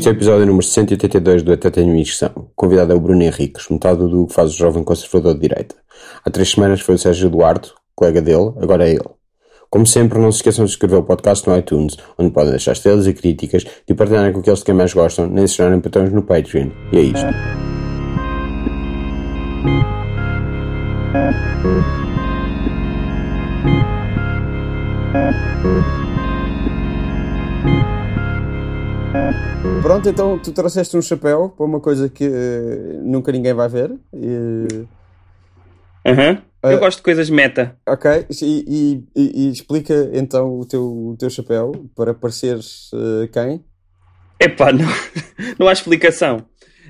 Este é o episódio número 182 do Até Tenho Missão. Convidado é o Bruno Henriques, metade do que faz o jovem conservador de direita. Há três semanas foi o Sérgio Eduardo, colega dele, agora é ele. Como sempre, não se esqueçam de subscrever o podcast no iTunes, onde podem deixar estrelas e críticas e partilharem com aqueles de quem mais gostam, nem se tornarem patrões no Patreon. E é isto. Pronto, então tu trouxeste um chapéu para uma coisa que eh, nunca ninguém vai ver. E, Aham. Eu gosto de coisas meta. ok, e, e- e- e explica então o teu, o teu chapéu para pareceres eh, quem? Epá, não, não há explicação.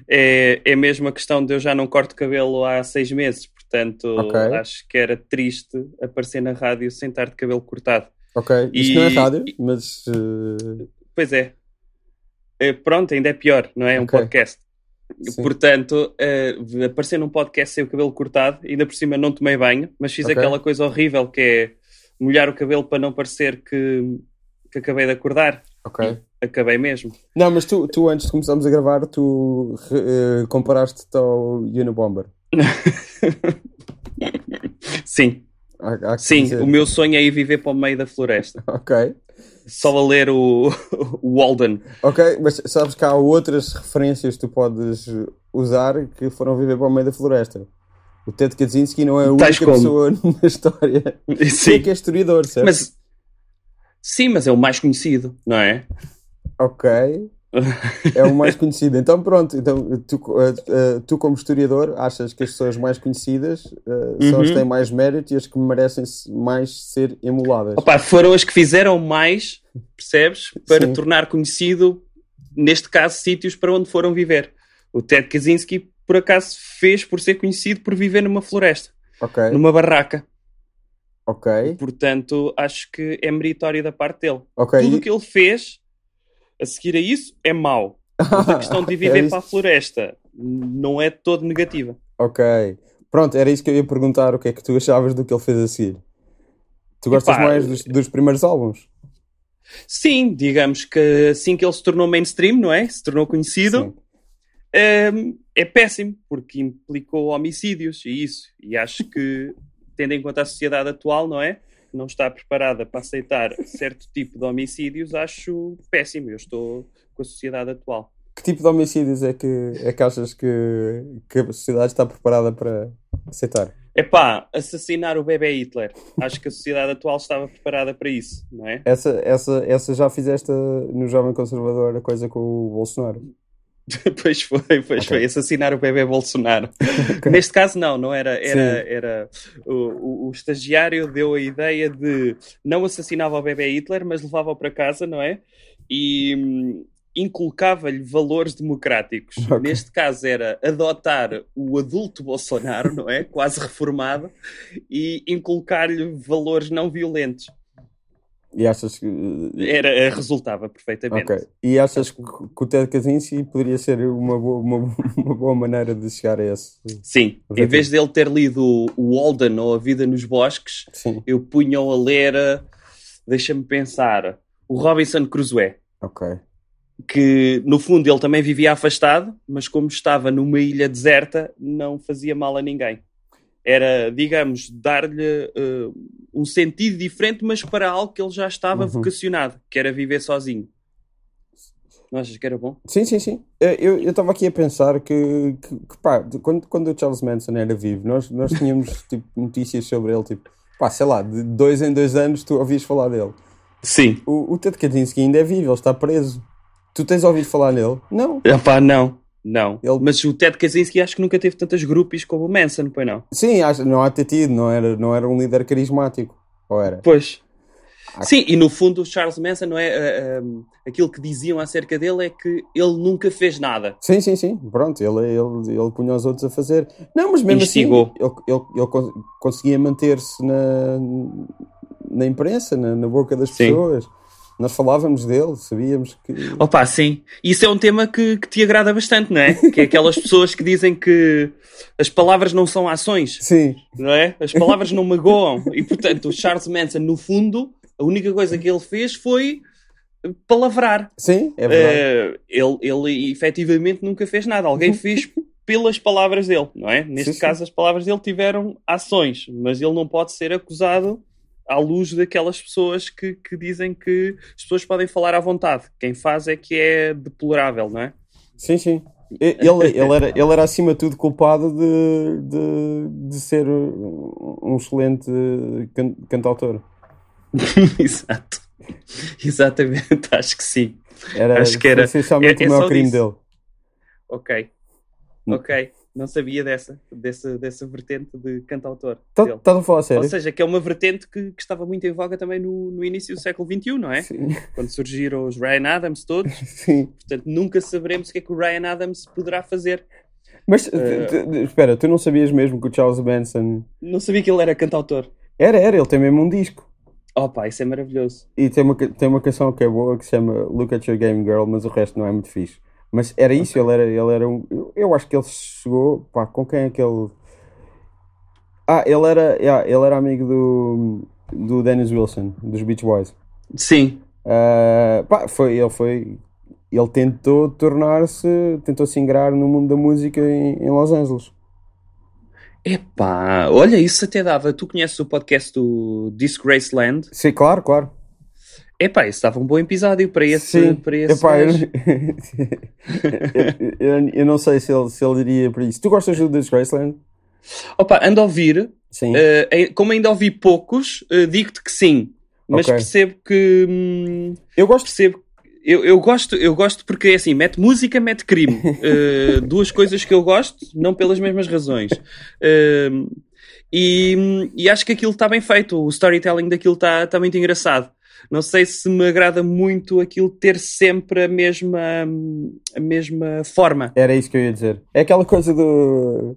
É, é mesmo a questão de eu já não corto cabelo há seis meses, portanto Ok. acho que era triste aparecer na rádio sem estar de cabelo cortado. Ok, isto não é rádio, mas eh, Pois é. É, Pronto, ainda é pior, não é? Um Ok. podcast. Sim. Portanto, eh, aparecer num podcast sem o cabelo cortado, ainda por cima não tomei banho, mas fiz Ok. aquela coisa horrível que é molhar o cabelo para não parecer que, que acabei de acordar. ok. Acabei mesmo. Não, mas tu, tu antes de começarmos a gravar, tu eh, comparaste-te ao Unabomber. Sim, Há- há sim, dizer. o meu sonho é ir viver para o meio da floresta. Ok, Só a ler o, o Walden. ok, mas sabes que há outras referências que tu podes usar que foram viver para o meio da floresta. O Ted Kaczynski não é a única como? pessoa na história que é, Sim, que é historiador, certo? mas, sim, mas é o mais conhecido, não é? Ok, é o mais conhecido. Então pronto, então, tu, eh, tu como historiador achas que as pessoas mais conhecidas eh, são as que Uhum. têm mais mérito e as que merecem mais ser emuladas. Opa, foram as que fizeram mais, percebes? Para Sim. tornar conhecido, neste caso, sítios para onde foram viver. O Ted Kaczynski, por acaso, fez por ser conhecido por viver numa floresta, Ok, numa barraca. ok, Portanto, acho que é meritório da parte dele. ok. Tudo E- o que ele fez a seguir a isso é mau. Mas a questão de viver para a floresta não é todo negativa. Ok. Pronto, era isso que eu ia perguntar. O que é que tu achavas do que ele fez a seguir? Tu gostas Epá, mais dos, dos primeiros álbuns? Sim, digamos que assim que ele se tornou mainstream, não é? Se tornou conhecido. Hum, é péssimo, porque implicou homicídios e isso. E acho que, tendo em conta a sociedade atual, não é? Não está preparada para aceitar certo tipo de homicídios, acho péssimo. Eu estou com a sociedade atual. Que tipo de homicídios é que, é que achas que, que a sociedade está preparada para aceitar? Epá, assassinar o bebê Hitler. Acho que a sociedade atual estava preparada para isso, não é? Essa, essa, essa já fizeste no Jovem Conservador a coisa com o Bolsonaro. pois foi, pois Ok. foi. Assassinar o bebê Bolsonaro. Neste caso, não, não era. Era, era o, o, o estagiário deu a ideia de não assassinava o bebê Hitler, mas levava-o para casa, não é? E hum, inculcava-lhe valores democráticos. Ok. Neste caso, era adotar o adulto Bolsonaro, não é? Quase reformado, e inculcar-lhe valores não violentos. E achas que. Era, resultava perfeitamente. Ok. E achas que, que o Ted Kaczynski poderia ser uma boa, uma, uma boa maneira de chegar a esse? Sim, em vez dele ter lido o Walden ou A Vida nos Bosques, Sim. eu punha-o a ler, eh, deixa-me pensar, o Robinson Crusoe, Ok. Que no fundo ele também vivia afastado, mas como estava numa ilha deserta, não fazia mal a ninguém. Era, digamos, dar-lhe eh, um sentido diferente, mas para algo que ele já estava Uhum. vocacionado, que era viver sozinho. Não achas que era bom? Sim, sim, sim. Eh, Eu estava aqui a pensar que, que, que, pá, quando, quando o Charles Manson era vivo, nós, nós tínhamos tipo, notícias sobre ele, tipo, pá, sei lá, de dois em dois anos tu ouvias falar dele. Sim. O, o Ted Kaczynski ainda é vivo, ele está preso. Tu tens ouvido falar nele? Não. Epá, não. Não. Ele- Mas o Ted Kaczynski acho que nunca teve tantas groupies como o Manson, pois não? Sim, acho, não há ter tido, não era, não era um líder carismático. Ou era? Pois. Ah. Sim, e no fundo o Charles Manson, não é? ah, aquilo que diziam acerca dele é que ele nunca fez nada. Sim, sim, sim. Pronto, ele, ele, ele punha os outros a fazer. Não, mas mesmo Instigou. assim, ele, ele, ele con- conseguia manter-se na, na imprensa, na, na boca das Sim. pessoas. Nós falávamos dele, sabíamos que. Opa, sim. Isso é um tema que, que te agrada bastante, não é? que é aquelas pessoas que dizem que as palavras não são ações. Sim. Não é? As palavras não magoam. E portanto, o Charles Manson, no fundo, a única coisa que ele fez foi palavrar. Sim, é verdade. Uh, ele, ele efetivamente nunca fez nada. Alguém fez pelas palavras dele, não é? Neste sim, caso, sim. as palavras dele tiveram ações, mas ele não pode ser acusado à luz daquelas pessoas que, que dizem que as pessoas podem falar à vontade. Quem faz é que é deplorável, não é? Sim, sim. Ele, ele, era, ele era acima de tudo culpado de, de, de ser um excelente can, cantautor. Exato. Exatamente, acho que sim. Era, acho que era. Essencialmente é, é o maior crime dele. Ok. Ok. Não sabia dessa, dessa, dessa vertente de cantautor. Estás tá a falar sério? Ou seja, que é uma vertente que, que estava muito em voga também no, no início do século XXI, não é? Sim. Quando surgiram os Ryan Adams todos. Sim. Portanto, nunca saberemos o que é que o Ryan Adams poderá fazer. Mas, uh, espera, tu não sabias mesmo que o Charles Manson... Não sabia que ele era cantautor. Era, era, ele tem mesmo um disco. Opa, isso é maravilhoso. E tem uma, tem uma canção que é boa que se chama Look at Your Game Girl, mas o resto não é muito fixe. Mas era isso, okay. ele era, ele era um. Eu acho que ele chegou. Pá, com quem é que ele. Ah, ele era, yeah, ele era amigo do, do Dennis Wilson, dos Beach Boys. Sim. Uh, pá, foi, ele foi. Ele tentou tornar-se. Tentou se ingrar no mundo da música em, em Los Angeles. Epá, olha, isso até dava. Tu conheces o podcast do Disgraceland? Sim, claro, claro. Epá, isso dava um bom episódio para esse. Sim. Para esse Epá, eu, eu, eu, não sei se ele, se ele iria para isso. Tu gostas do Disgraceland? Opa, ando a ouvir. Sim. Uh, como ainda ouvi poucos, uh, digo-te que sim. Mas okay. percebo que. Hum, eu gosto. Percebo eu, eu, gosto, eu gosto porque é assim, mete música, mete crime. Uh, duas coisas que eu gosto, não pelas mesmas razões. Uh, e, e, acho que aquilo está bem feito, o storytelling daquilo está tá muito engraçado. Não sei se me agrada muito aquilo ter sempre a mesma, a mesma forma. Era isso que eu ia dizer. É aquela coisa do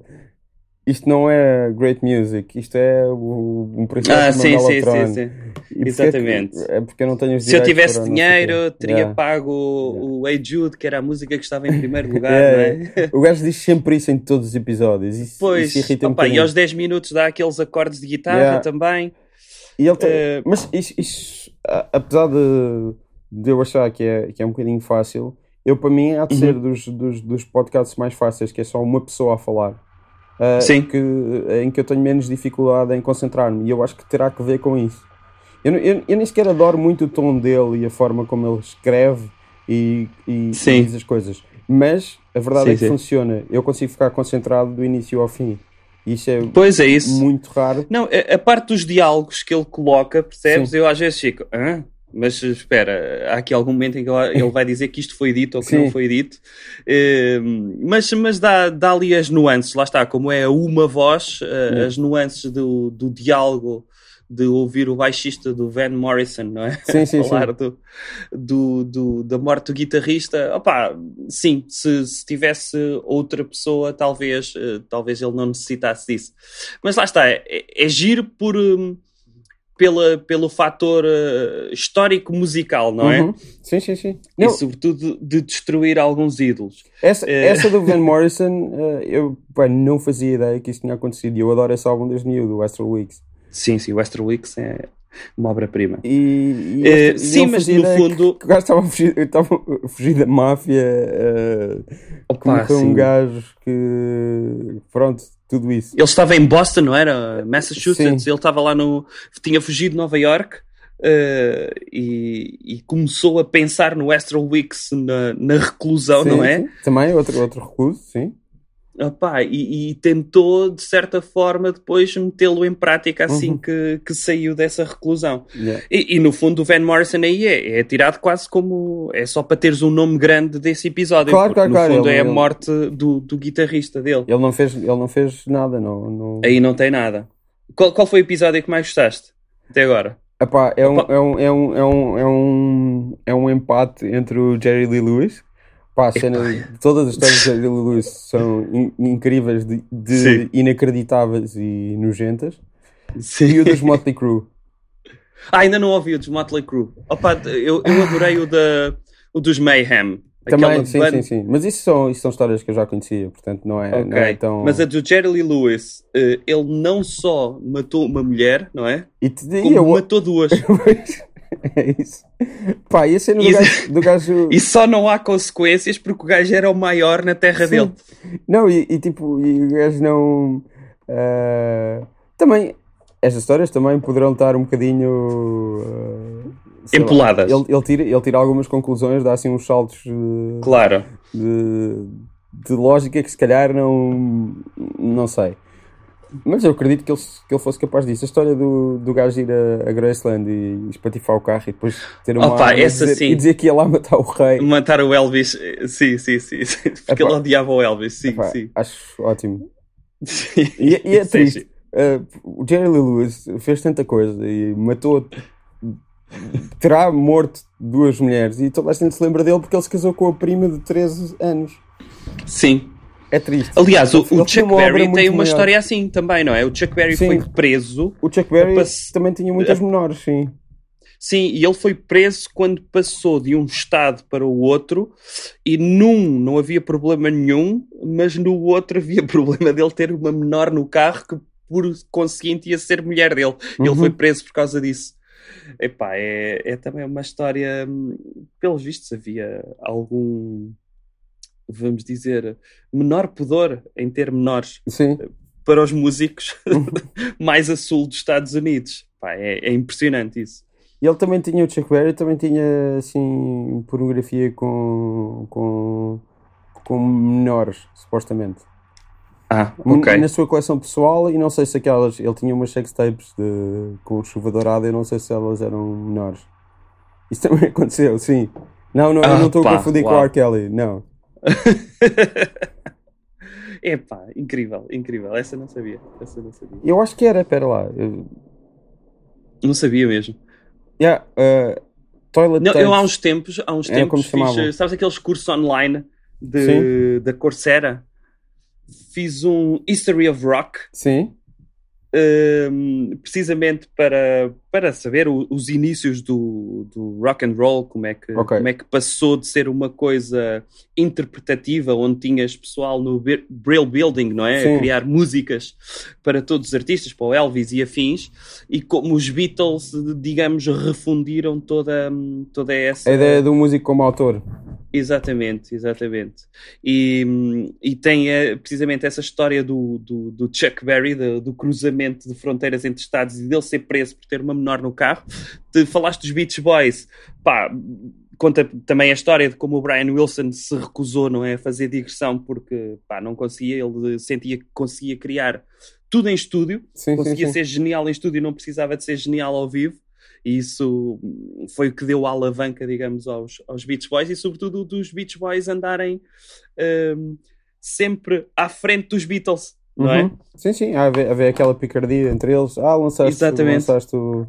isto não é great music, isto é um processo ah, sim, sim, sim, sim, Exatamente. É, é porque eu não tenho Se eu tivesse dinheiro, teria yeah. pago yeah. o Hey Jude, que era a música que estava em primeiro lugar, yeah, não é? O gajo diz sempre isso em todos os episódios. Isso, pois, isso irrita opa, um e aos 10 minutos dá aqueles acordes de guitarra também. E ele tem, uh, mas isso, isso, apesar de, de eu achar que é, que é um bocadinho fácil, eu para mim há de ser uhum. dos, dos, dos podcasts mais fáceis, que é só uma pessoa a falar uh, Sim. Que, em que eu tenho menos dificuldade em concentrar-me. E eu acho que terá que ver com isso. Eu, eu, eu, nem sequer adoro muito o tom dele e a forma como ele escreve e, e, e diz as coisas. Mas a verdade sim, é que sim. funciona. Eu consigo ficar concentrado do início ao fim. Isso é, pois é isso. muito raro. Não, a, a parte dos diálogos que ele coloca, percebes? Sim. Eu às vezes fico, Hã? mas espera, há aqui algum momento em que ele vai dizer que isto foi dito ou que Sim. não foi dito, uh, mas, mas dá, dá ali as nuances, lá está, como é uma voz, uh, as nuances do, do diálogo de ouvir o baixista do Van Morrison, não é? Sim, sim, Falar sim. Do, do, do, da morte do guitarrista. Opá, sim, se, se tivesse outra pessoa, talvez, uh, talvez ele não necessitasse disso. Mas lá está, é, é giro por. Um, pela, pelo fator uh, histórico musical, não é? Uhum. Sim, sim, sim. E não. sobretudo de destruir alguns ídolos. Essa, uh... essa do Van Morrison, uh, eu pá, não fazia ideia que isso tinha acontecido. Eu adoro esse álbum desde miúdo, o Astral Weeks. Sim, sim, o Weeks é uma obra-prima. E, e uh, sim, mas no fundo. Que, o gajo estava a fugir, estava a fugir da máfia. Uh, Opa, como um gajo que. Pronto, tudo isso. Ele estava em Boston, não era? Massachusetts. Sim. Ele estava lá no. Tinha fugido de Nova York. Uh, e, e, começou a pensar no Astral Weeks na, na reclusão, sim, não é? Sim. Também outro, outro recluso, sim. Opa, e, e, tentou, de certa forma, depois metê-lo em prática assim uhum. que, que saiu dessa reclusão. Yeah. E, e, no fundo, o Van Morrison aí é, é tirado quase como. É só para teres um nome grande desse episódio. Claro, claro, no claro. fundo, ele, é a morte do, do guitarrista dele. Ele não fez, ele não fez nada, não, não... Aí não tem nada. Qual, qual foi o episódio que mais gostaste até agora? Epá, é, um, é, um, é, um, é, um, é, um, é um empate entre o Jerry Lee Lewis Pá, todas as histórias de Jerry Lewis são in, incríveis, de, de inacreditáveis e nojentas. Sim. E o dos Motley Crue. Ah, ainda não ouvi o dos Motley Crue. Opa, eu, eu adorei o, da, o dos Mayhem. Também, sim, sim, sim. Mas isso são, isso são histórias que eu já conhecia, portanto não é, okay. não é tão. Mas a do Jerry Lee Lewis, eh, ele não só matou uma mulher, não é? E te, como eu... matou duas. é isso. Pá, e a cena do, gajo, do gajo. E só não há consequências porque o gajo era o maior na terra sim. dele. Não, e, e, tipo, e o gajo não. Uh... Também, estas histórias também poderão estar um bocadinho. Uh empoladas. Lá, ele, ele, tira, ele tira algumas conclusões, dá assim uns saltos de, claro. de, de lógica que se calhar não, não sei. Mas eu acredito que ele, que ele fosse capaz disso. A história do, do gajo ir a, a Graceland e espatifar o carro e depois ter uma Opa, e, dizer, sim. e dizer que ia lá matar o rei. Matar o Elvis, sim, sim, sim. Porque Epá. ele odiava o Elvis, sim, Epá, sim. Acho ótimo. Sim. E, e é triste. Uh, o Jerry Lee Lewis fez tanta coisa e matou terá morto duas mulheres e toda a gente se lembra dele porque ele se casou com a prima de 13 anos. Sim. É triste. Aliás, o, o Chuck Berry tem uma história assim também, não é? O Chuck Berry sim. foi preso. O Chuck Berry pass... também tinha muitas menores, sim. Sim, e ele foi preso quando passou de um estado para o outro e num não havia problema nenhum, mas no outro havia problema dele ter uma menor no carro que por conseguinte ia ser mulher dele. Uhum. Ele foi preso por causa disso. Epá, é, é também uma história. Hum, pelos vistos, havia algum, vamos dizer, menor pudor em ter menores Sim. para os músicos mais a sul dos Estados Unidos. Epá, é, é impressionante isso. E ele também tinha, o Chuck Berry também tinha, assim, pornografia com, com, com menores, supostamente. Ah, ok. Na sua coleção pessoal, e não sei se aquelas. Ele tinha umas sextapes de, com chuva dourada, eu não sei se elas eram menores. Isso também aconteceu, sim. Não, não, ah, eu não estou a confundir uau. com o R. Kelly, não. Epá, incrível, incrível. Essa não sabia. Essa não sabia. Eu acho que era, espera lá. Eu... Não sabia mesmo. Yeah, uh, toilet não, eu há uns tempos, há uns é tempos fiz, sabes aqueles cursos online de, da Coursera? fiz um History of Rock. Sim. Um, precisamente para, para saber o, os inícios do, do rock and roll, como é, que, okay. como é que passou de ser uma coisa interpretativa, onde tinhas pessoal no Brill Building, não é? Sim. A criar músicas para todos os artistas, para o Elvis e afins, e como os Beatles, digamos, refundiram toda, toda essa. A ideia do músico como autor. Exatamente, exatamente. E, e tem é, precisamente essa história do, do, do Chuck Berry, do, do, cruzamento de fronteiras entre Estados e dele ser preso por ter uma menor no carro. Te falaste dos Beach Boys, pá, conta também a história de como o Brian Wilson se recusou não é, a fazer digressão porque pá, não conseguia, ele sentia que conseguia criar tudo em estúdio, sim, conseguia sim, sim. ser genial em estúdio e não precisava de ser genial ao vivo. E isso foi o que deu a alavanca, digamos, aos, aos Beach Boys e, sobretudo, dos Beach Boys andarem um, sempre à frente dos Beatles, não é? uhum. é? Sim, sim, haver, haver aquela picardia entre eles. Ah, lançaste, Exatamente. lançaste o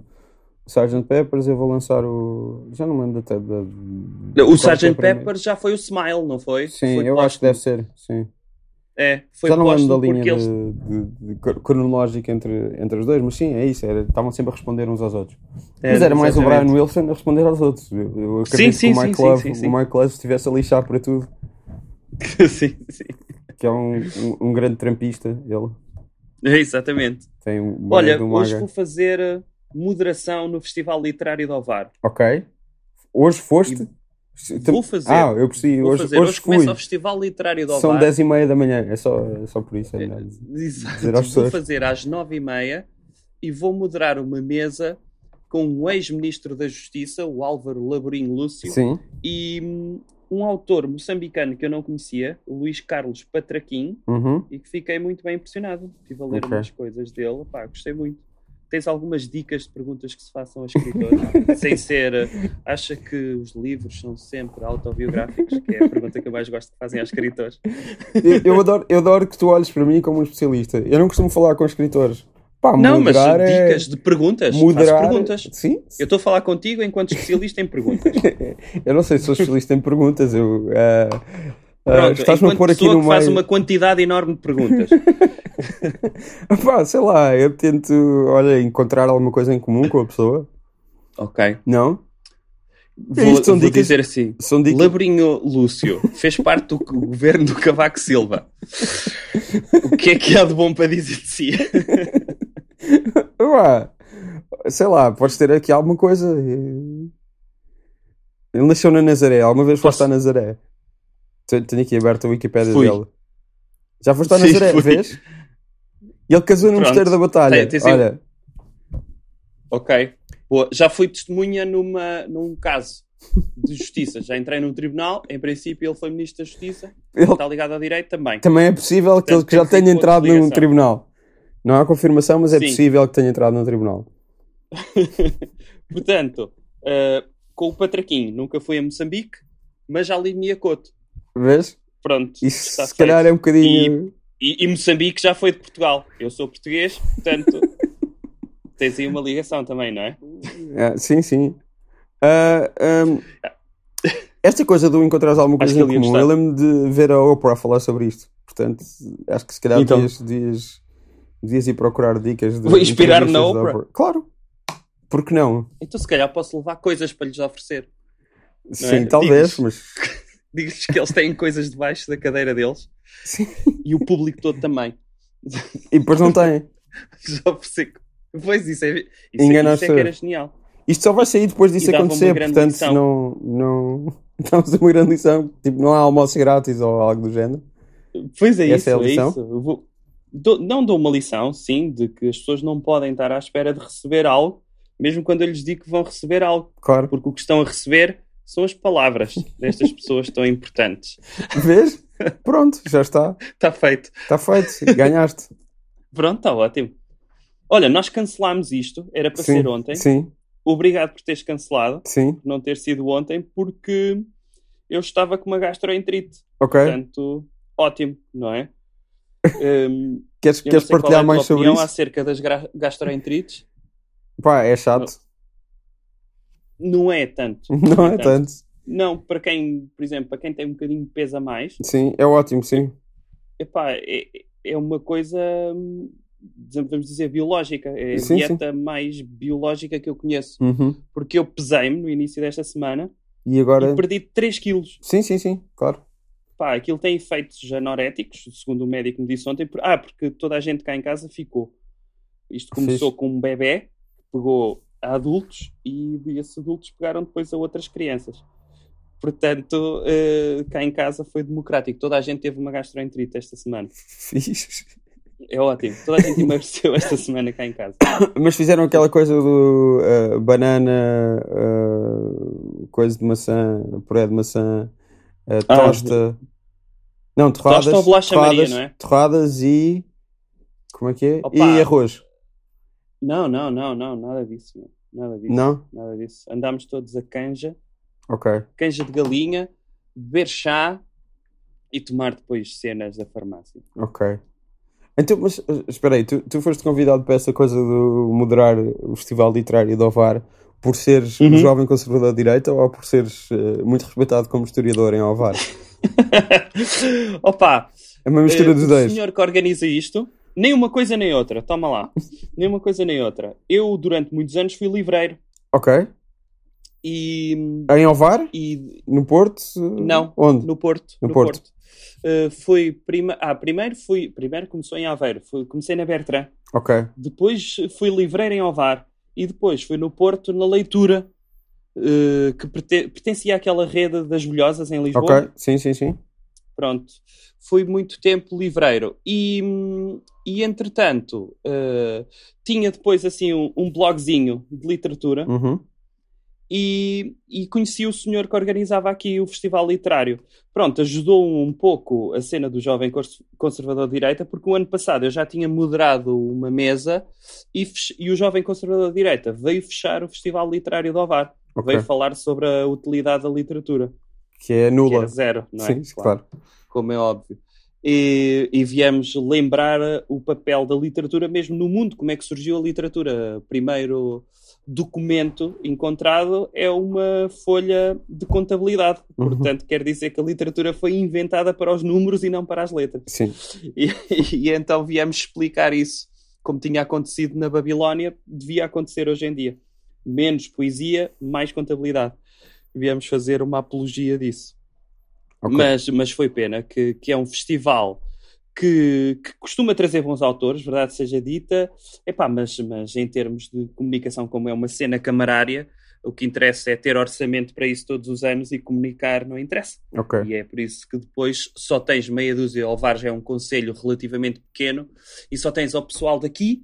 Sgt. Peppers, eu vou lançar o. Já não lembro até da. O Sgt. Peppers já foi o Smile, não foi? Sim, foi eu acho que deve ser, sim. É, foi Já não lembro da linha eles... de, de, cronológica entre, entre os dois, mas sim, é isso. Era, estavam sempre a responder uns aos outros. É, mas era mais exatamente. o Brian Wilson a responder aos outros. Eu, eu acredito sim, sim, que o Mike, sim, Love, sim, sim, o Mike Love estivesse a lixar para tudo. sim, sim. Que é um, um, um grande trampista, ele. É, exatamente. Tem um Olha, hoje vou fazer eh, moderação no Festival Literário de Ovar. Ok. Hoje foste? E Vou fazer. Ah, eu percebi. Vou hoje, fazer. hoje, hoje começa o Festival Literário do São 10 e meia da manhã, é só, é só por isso. É Exato. Vou fazer às 9 e meia e vou moderar uma mesa com um ex-ministro da Justiça, o Álvaro Laborim Lúcio, Sim. e hum, um autor moçambicano que eu não conhecia, Luís Carlos Patraquim, uhum. e que fiquei muito bem impressionado. Estive a ler okay. umas coisas dele, pá, gostei muito tens algumas dicas de perguntas que se façam a escritores, sem ser. Acha que os livros são sempre autobiográficos? Que é a pergunta que eu mais gosto que fazem aos escritores. Eu, eu, adoro, eu adoro que tu olhes para mim como um especialista. Eu não costumo falar com escritores. Pá, não, mas é... dicas de perguntas. Moderar... perguntas. Sim. Eu estou a falar contigo enquanto especialista em perguntas. eu não sei se sou especialista em perguntas. Eu, uh, Pronto, uh, estás-me a pôr aqui no meio. faz uma quantidade enorme de perguntas. Pá, sei lá, eu tento, olha, encontrar alguma coisa em comum com a pessoa. Ok. Não? Vou, Isto são vou dicas, dizer assim: são dicas... Labrinho Lúcio fez parte do governo do Cavaco Silva. o que é que há de bom para dizer de si? Sei lá, podes ter aqui alguma coisa. Ele nasceu na Nazaré. Alguma vez foste a Nazaré? Tenho aqui aberto a Wikipédia Fui. dele. Já foste a Nazaré, Sim, vês? E ele casou no Mosteiro da Batalha. Tem, tem Olha. Ok. Boa. Já fui testemunha numa, num caso de justiça. Já entrei num tribunal. Em princípio, ele foi Ministro da Justiça. Ele... Está ligado ao direito também. Também é possível que ele que já tenha entrado num tribunal. Não há confirmação, mas é Sim. possível que tenha entrado num tribunal. Portanto, uh, com o Patraquinho, nunca fui a Moçambique, mas já li Miacoto. Vês? Pronto. Isso se feito. calhar é um bocadinho. E, e, e, Moçambique já foi de Portugal. Eu sou português, portanto. tens aí uma ligação também, não é? é sim, sim. Uh, um, esta coisa do encontrar alguma coisa em comum, eu lembro de ver a Oprah falar sobre isto. Portanto, acho que se calhar então, dias, dias, dias ir procurar dicas de. Vou inspirar na Oprah. Oprah. Claro. Por que não? Então, se calhar, posso levar coisas para lhes oferecer. Sim, é? talvez, mas. Digo-lhes que eles têm coisas debaixo da cadeira deles Sim. e o público todo também. E depois não têm. Já ofereci. Pois, isso é, isso, é, isso é que era genial. Isto só vai sair depois disso acontecer, portanto, lição. não, não. Damos uma grande lição. Tipo, não há almoço grátis ou algo do género. Pois é, Essa isso, é, a lição. É isso. Dou, não dou uma lição, sim, de que as pessoas não podem estar à espera de receber algo, mesmo quando eu lhes digo que vão receber algo. Claro. Porque o que estão a receber são as palavras destas pessoas tão importantes. Vês? Pronto, já está. Está feito. Está feito, ganhaste. Pronto, está ótimo. Olha, nós cancelámos isto, era para sim, ser ontem. Sim. Obrigado por teres cancelado. Sim. Por não ter sido ontem, porque eu estava com uma gastroenterite. Ok. Portanto, ótimo, não é? Um, queres queres partilhar é mais sobre isso? acerca das gastroenterites? Pá, é chato. Não é tanto. Não, não é, é tanto. tanto. Não, para quem, por exemplo, para quem tem um bocadinho de peso a mais. Sim, é ótimo, sim. Epá, é, é uma coisa, vamos dizer, biológica. É a sim, dieta sim. mais biológica que eu conheço. Uhum. Porque eu pesei-me no início desta semana e, agora... e perdi 3 quilos. Sim, sim, sim, claro. Pá, aquilo tem efeitos anoréticos, segundo o médico me disse ontem. Ah, porque toda a gente cá em casa ficou. Isto começou com um bebê pegou a adultos e esses adultos pegaram depois a outras crianças. Portanto, uh, cá em casa foi democrático. Toda a gente teve uma gastroenterite esta semana. Fiz. É ótimo. Toda a gente emagreceu esta semana cá em casa. Mas fizeram aquela coisa do uh, banana, uh, coisa de maçã, puré de maçã, uh, tosta. Ah, não, torradas. Tosta ou bolacha torradas, Maria, não é? Torradas e. Como é que é? Opa. E arroz. Não, não, não, não, nada disso. Nada disso. Não? Nada disso. Andámos todos a canja. Ok. Canja de galinha, beber chá e tomar depois cenas da farmácia. Ok. Então, mas eh, espera aí, tu, tu foste convidado para essa coisa de moderar o Festival Literário de Ovar por seres uhum. um jovem conservador de direita ou por seres uh, muito respeitado como historiador em Ovar? Opa! É uma mistura uh, dos dois. O senhor que organiza isto nem uma coisa nem outra, toma lá. nem uma coisa nem outra. Eu, durante muitos anos, fui livreiro. Ok. E. Em Ovar? E... No Porto? Não. Onde? No Porto. No, no Porto. Porto. Uh, fui prima... Ah, primeiro fui. Primeiro começou em Aveiro. Fui... Comecei na Bertrand. Ok. Depois fui livreiro em Ovar. E depois fui no Porto na leitura. Uh, que pertencia àquela rede das bolhosas em Lisboa. Ok, sim, sim, sim. Pronto. Fui muito tempo livreiro. E, e entretanto, uh, tinha depois assim um, um blogzinho de literatura. Uhum. E, e, conheci o senhor que organizava aqui o festival literário. Pronto, ajudou um pouco a cena do jovem conservador de direita, porque o ano passado eu já tinha moderado uma mesa e, e o jovem conservador de direita veio fechar o festival literário do Ovar. Okay. Veio falar sobre a utilidade da literatura. Que é nula. Que é zero, não é? Sim, claro. claro. Como é óbvio. E, e, viemos lembrar o papel da literatura mesmo no mundo, como é que surgiu a literatura. Primeiro documento encontrado é uma folha de contabilidade. Uhum. Portanto, quer dizer que a literatura foi inventada para os números e não para as letras. Sim. E, e, então viemos explicar isso. Como tinha acontecido na Babilónia, devia acontecer hoje em dia. menos poesia, mais contabilidade. Viemos fazer uma apologia disso. Okay. Mas, mas foi pena que, que é um festival que, que, costuma trazer bons autores, verdade seja dita, epá, mas, mas em termos de comunicação, como é uma cena camarária, o que interessa é ter orçamento para isso todos os anos e comunicar não interessa. Okay. E é por isso que depois só tens meia dúzia, Alvar já é um conselho relativamente pequeno, e só tens o pessoal daqui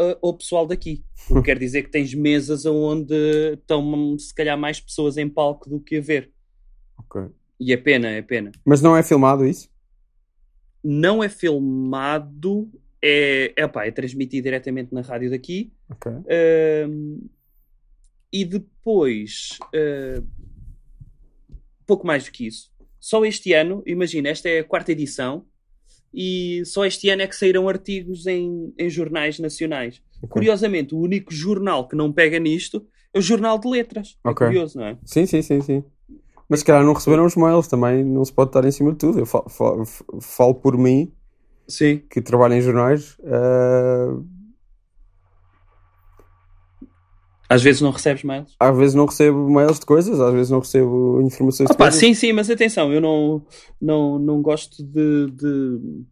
uh, ou pessoal daqui. O que quer dizer que tens mesas onde estão se calhar mais pessoas em palco do que a ver. Ok. E é pena, é pena. Mas não é filmado isso? Não é filmado, é, é, pá, é transmitido diretamente na rádio daqui. Ok. Uh, e depois, uh, pouco mais do que isso. Só este ano, imagina, esta é a quarta edição, e só este ano é que saíram artigos em, em jornais nacionais. Okay. Curiosamente, o único jornal que não pega nisto é o Jornal de Letras. É okay. curioso, não é? Sim, sim, sim, sim. Mas se calhar não receberam os mails, também não se pode estar em cima de tudo. Eu falo, falo, falo por mim, sim. que trabalho em jornais. Uh Às vezes não recebes mails? Às vezes não recebo mails de coisas, às vezes não recebo informações Opa, de coisas. Sim, sim, mas atenção, eu não, não, não gosto de, de, de,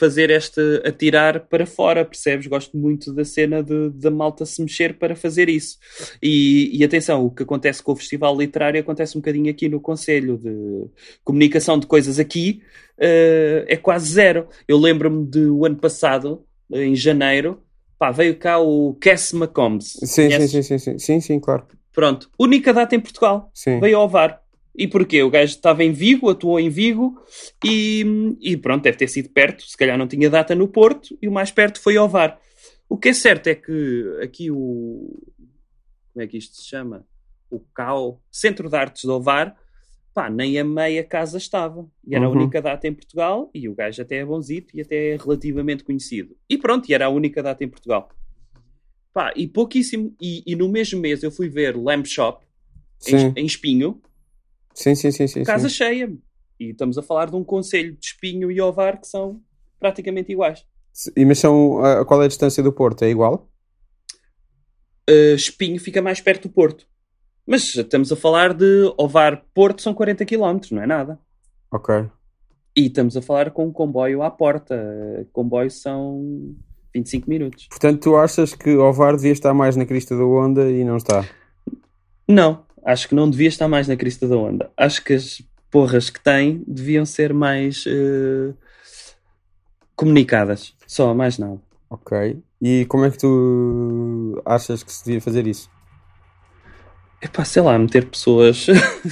fazer esta atirar para fora, percebes? Gosto muito da cena de, da malta se mexer para fazer isso. E, e atenção, o que acontece com o Festival Literário acontece um bocadinho aqui no Conselho de comunicação de coisas aqui, uh, é quase zero. Eu lembro-me do ano passado, em janeiro, Pá, veio cá o Cass McCombs. Sim, sim, sim, sim, sim, sim, sim, claro. Pronto. Única data em Portugal. Sim. Veio ao VAR. E porquê? O gajo estava em Vigo, atuou em Vigo e, e pronto, deve ter sido perto. Se calhar não tinha data no Porto e o mais perto foi ao VAR. O que é certo é que aqui o. Como é que isto se chama? O CAO, Centro de Artes do VAR, pá, nem a meia casa estava. E era uhum. a única data em Portugal, e o gajo até é bonzito e até é relativamente conhecido. E pronto, e era a única data em Portugal. Pá, e pouquíssimo. E, e no mesmo mês eu fui ver Lamp Shop, em, em, Espinho. Sim, sim, sim, sim. Casa sim. cheia. E estamos a falar de um conselho de Espinho e Ovar que são praticamente iguais. E mas são, qual é a distância do Porto? É igual? Uh, Espinho fica mais perto do Porto. Mas estamos a falar de Ovar-Porto são 40 km, não é nada. Ok. E estamos a falar com um comboio à porta. Comboio são 25 minutos. Portanto, tu achas que Ovar devia estar mais na crista da onda e não está? Não, acho que não devia estar mais na crista da onda. Acho que as porras que tem deviam ser mais uh, comunicadas. Só, mais nada. Ok. E como é que tu achas que se devia fazer isso? é pá, sei lá, meter pessoas,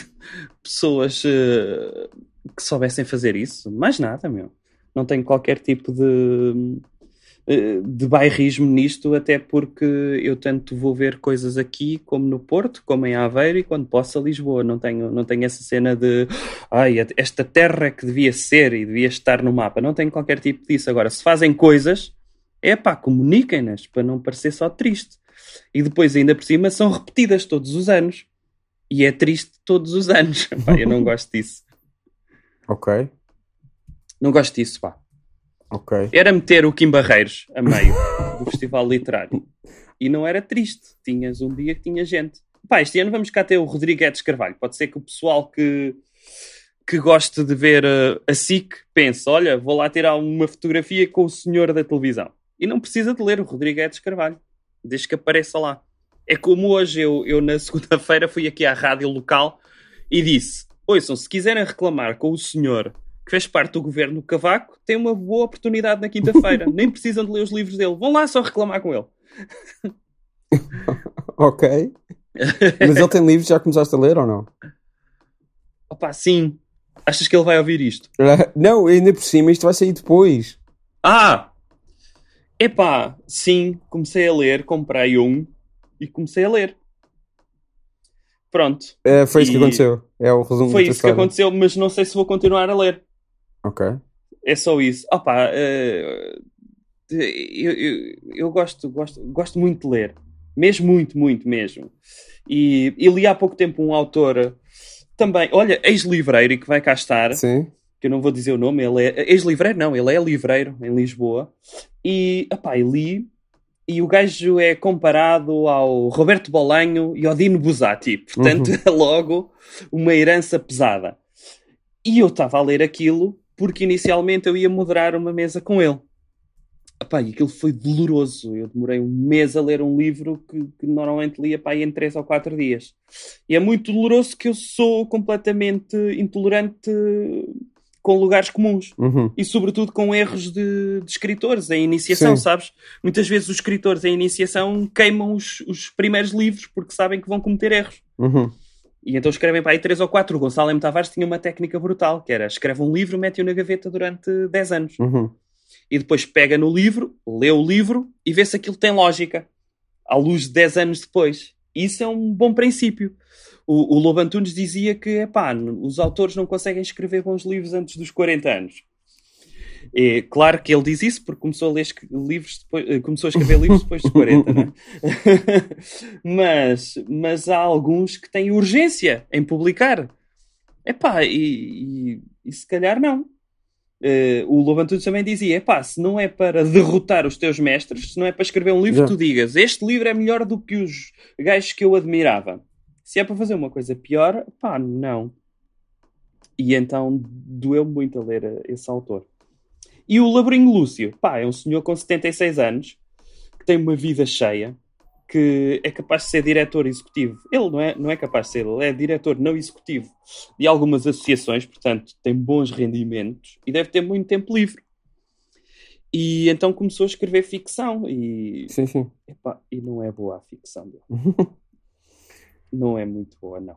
pessoas uh, que soubessem fazer isso. Mais nada, meu. Não tenho qualquer tipo de, de bairrismo nisto, até porque eu tanto vou ver coisas aqui como no Porto, como em Aveiro e quando posso a Lisboa. Não tenho, não tenho essa cena de ai, esta terra é que devia ser e devia estar no mapa. Não tenho qualquer tipo disso. Agora, se fazem coisas, é pá, comuniquem-nas para não parecer só triste e depois, ainda por cima, são repetidas todos os anos. E é triste todos os anos. pá, eu não gosto disso. Ok. Não gosto disso, pá. Ok. Era meter o Kim Barreiros a meio do Festival Literário. E não era triste. Tinhas um dia que tinha gente. Pá, este ano vamos cá ter o Rodrigues Carvalho. Pode ser que o pessoal que, que goste de ver uh, a SIC pense: olha, vou lá tirar uma fotografia com o senhor da televisão. E não precisa de ler o Rodrigues Carvalho desde que apareça lá. É como hoje, eu, eu na segunda-feira fui aqui à rádio local e disse: Ouçam, se quiserem reclamar com o senhor que fez parte do governo Cavaco, tem uma boa oportunidade na quinta-feira. Nem precisam de ler os livros dele. Vão lá só reclamar com ele. ok. Mas ele tem livros, já começaste a ler ou não? Opa, sim. Achas que ele vai ouvir isto? Não, ainda por cima, isto vai sair depois. Ah! Epá, sim, comecei a ler, comprei um e comecei a ler. Pronto. É, foi isso e... que aconteceu. É o resumo Foi isso história. que aconteceu, mas não sei se vou continuar a ler. Ok. É só isso. Opa, uh, eu, eu, eu, gosto, gosto, gosto muito de ler. Mesmo muito, muito mesmo. E, e li há pouco tempo um autor também, olha, ex-livreiro e que vai cá estar. Sim que eu não vou dizer o nome, ele é ex-livreiro, não, ele é livreiro em Lisboa. E, epá, e li e o gajo é comparado ao Roberto Bolanho e ao Dino Buzzati. Portanto, uhum. é logo uma herança pesada. E eu estava a ler aquilo porque inicialmente eu ia moderar uma mesa com ele. Epá, e aquilo foi doloroso. Eu demorei um mês a ler um livro que, que normalmente lia pá, em 3 ou 4 dias. E é muito doloroso que eu sou completamente intolerante com lugares comuns uhum. e, sobretudo, com erros de, de escritores em iniciação, Sim. sabes? Muitas vezes os escritores em iniciação queimam os, os primeiros livros porque sabem que vão cometer erros. Uhum. E então escrevem para aí três ou quatro. O Gonçalo M. Tavares tinha uma técnica brutal, que era escreve um livro, mete-o na gaveta durante 10 anos. Uhum. E depois pega no livro, lê o livro e vê se aquilo tem lógica. À luz de 10 anos depois. Isso é um bom princípio o, o Lobo Antunes dizia que epá, os autores não conseguem escrever bons livros antes dos 40 anos. É claro que ele diz isso porque começou a ler livros depois, eh, começou a escrever livros depois dos 40, né? mas, mas há alguns que têm urgência em publicar. Epá, e, e, e se calhar não. Uh, o Lobo Antunes também dizia: epá, se não é para derrotar os teus mestres, se não é para escrever um livro, tu digas este livro é melhor do que os gajos que eu admirava. Se é para fazer uma coisa pior, pá, não. E então doeu muito a ler esse autor. E o Labrinho Lúcio, pá, é um senhor com 76 anos, que tem uma vida cheia, que é capaz de ser diretor executivo. Ele não é, não é capaz de ser, ele é diretor não executivo de algumas associações, portanto tem bons rendimentos e deve ter muito tempo livre. E então começou a escrever ficção e, sim, sim. Epá, e não é boa a ficção dele. não é muito boa, não.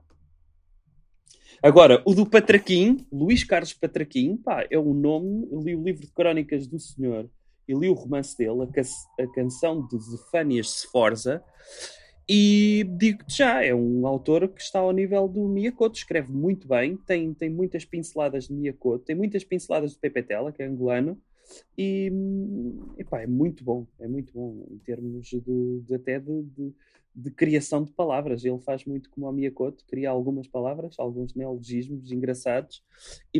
Agora, o do Patraquim, Luís Carlos Patraquim, pá, é um nome. Eu li o livro de crónicas do senhor e li o romance dele, a, ca a canção de Zefânias Sforza, e digo-te já, é um autor que está ao nível do Miyakoto, escreve muito bem, tem, tem muitas pinceladas de Miyakoto, tem muitas pinceladas de Pepe Tela, que é angolano, e epá, é muito bom, é muito bom em termos de, de até de, de de criação de palavras. Ele faz muito como a Miyakoto, cria algumas palavras, alguns neologismos engraçados,